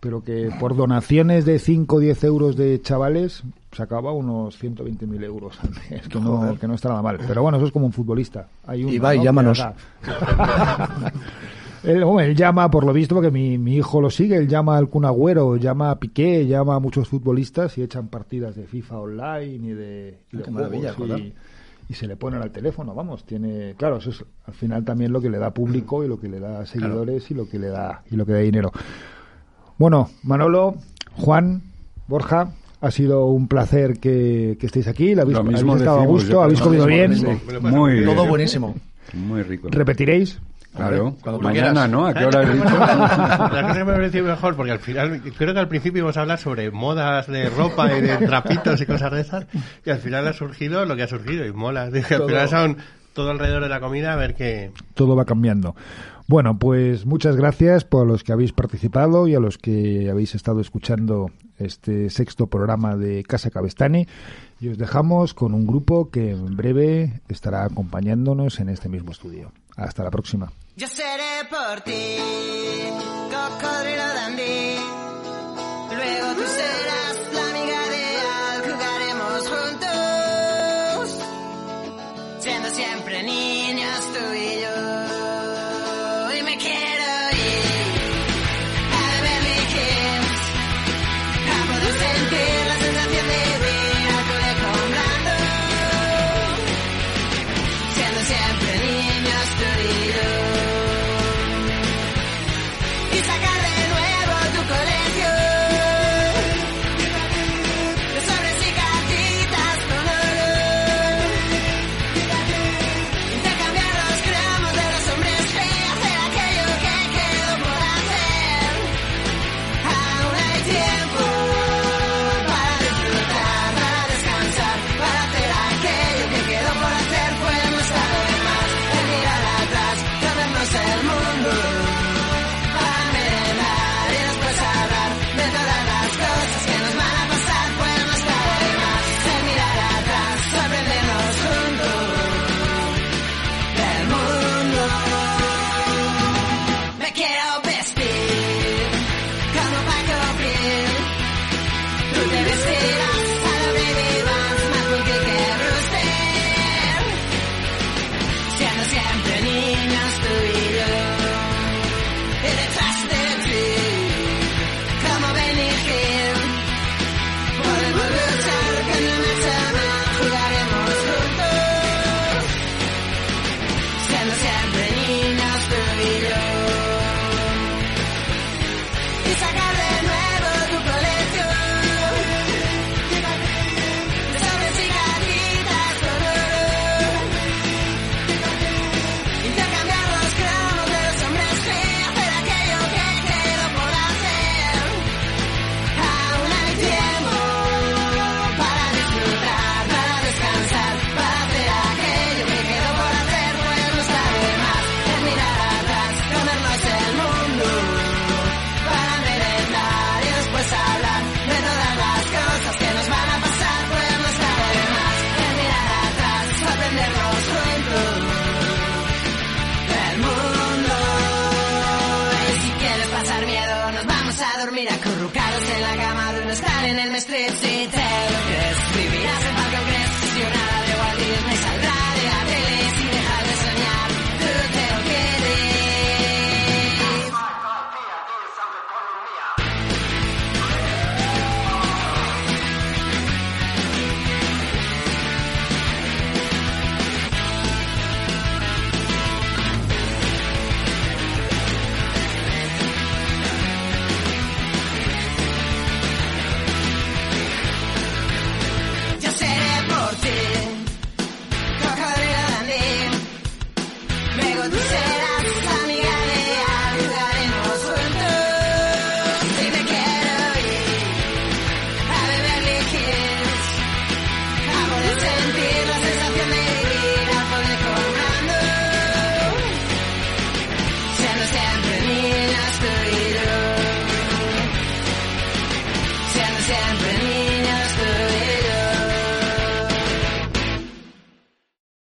pero que por donaciones de 5 o 10 euros de chavales sacaba unos 120.000 euros al mes, que no, que no está nada mal. Pero bueno, eso es como un futbolista. Hay uno, Ibai, ¿no? llámanos. (laughs) Él, llama, por lo visto, porque mi, mi hijo lo sigue, él llama al Kun Agüero, llama a Piqué, llama a muchos futbolistas y echan partidas de FIFA online y de, y de Qué maravilla, juegos joder. y, y se le ponen al teléfono, vamos, tiene, claro, eso es al final también lo que le da público y lo que le da seguidores y lo que le da y lo que da dinero. Bueno, Manolo, Juan, Borja, ha sido un placer que, que estéis aquí, la habéis, Lo mismo habéis estado a decimos, gusto, yo habéis comido Lo bien, mismo, lo Muy bien. Todo buenísimo. Muy rico. repetiréis. Claro. Cuando Mañana. ¿no? ¿A qué hora has dicho? (laughs) La cosa que me pareció mejor, porque al final, creo que al principio íbamos a hablar sobre modas de ropa y de trapitos y cosas de esas, y al final ha surgido lo que ha surgido, y mola. Dije, (laughs) al final son todo alrededor de la comida, a ver qué... todo va cambiando. Bueno, pues muchas gracias por los que habéis participado y a los que habéis estado escuchando este sexto programa de Casa Cabestani. Y os dejamos con un grupo que en breve estará acompañándonos en este mismo estudio. Hasta la próxima. Yo seré por ti, cocodrilo dandy.